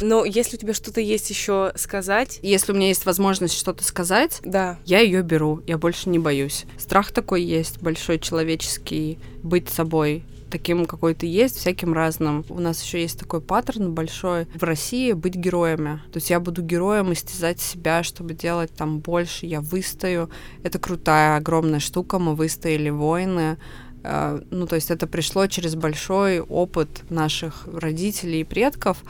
Но если у тебя что-то есть еще сказать... Если у меня есть возможность что-то сказать, да. я ее беру, я больше не боюсь. Страх такой есть, большой человеческий, быть собой, таким, какой ты есть, всяким разным. У нас еще есть такой паттерн большой в России быть героями. То есть я буду героем, истязать себя, чтобы делать там больше, я выстою. Это крутая, огромная штука, мы выстояли войны. Э, ну, то есть это пришло через большой опыт наших родителей и предков,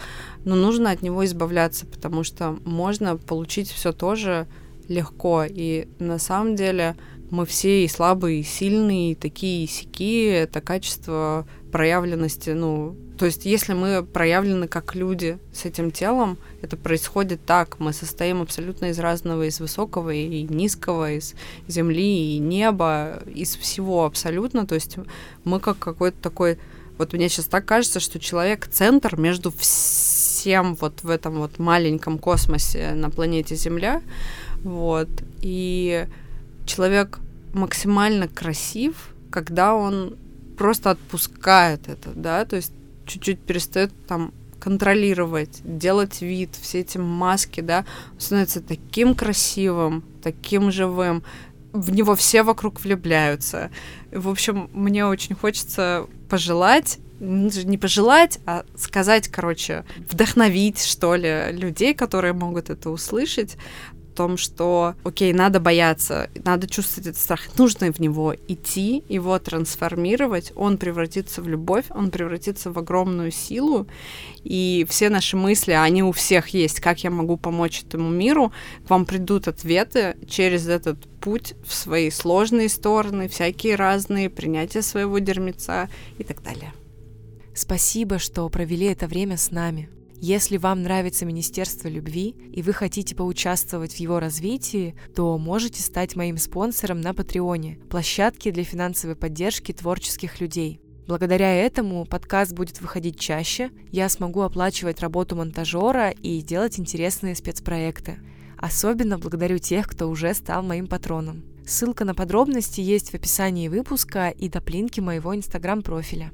но нужно от него избавляться, потому что можно получить все тоже легко. И на самом деле мы все и слабые, и сильные, и такие, и сякие. Это качество проявленности, ну, то есть если мы проявлены как люди с этим телом, это происходит так. Мы состоим абсолютно из разного, из высокого и низкого, из земли и неба, из всего абсолютно. То есть мы как какой-то такой... Вот мне сейчас так кажется, что человек — центр между всем вот в этом вот маленьком космосе на планете Земля. Вот. И человек максимально красив, когда он просто отпускает это, да, то есть чуть-чуть перестает там контролировать, делать вид, все эти маски, да, он становится таким красивым, таким живым, в него все вокруг влюбляются. В общем, мне очень хочется пожелать не пожелать, а сказать, короче, вдохновить, что ли, людей, которые могут это услышать, том, что, окей, надо бояться, надо чувствовать этот страх, нужно в него идти, его трансформировать, он превратится в любовь, он превратится в огромную силу, и все наши мысли, они у всех есть, как я могу помочь этому миру, вам придут ответы через этот путь в свои сложные стороны, всякие разные, принятие своего дермица и так далее. Спасибо, что провели это время с нами. Если вам нравится Министерство любви и вы хотите поучаствовать в его развитии, то можете стать моим спонсором на Патреоне, площадке для финансовой поддержки творческих людей. Благодаря этому подкаст будет выходить чаще, я смогу оплачивать работу монтажера и делать интересные спецпроекты. Особенно благодарю тех, кто уже стал моим патроном. Ссылка на подробности есть в описании выпуска и доплинки моего инстаграм-профиля.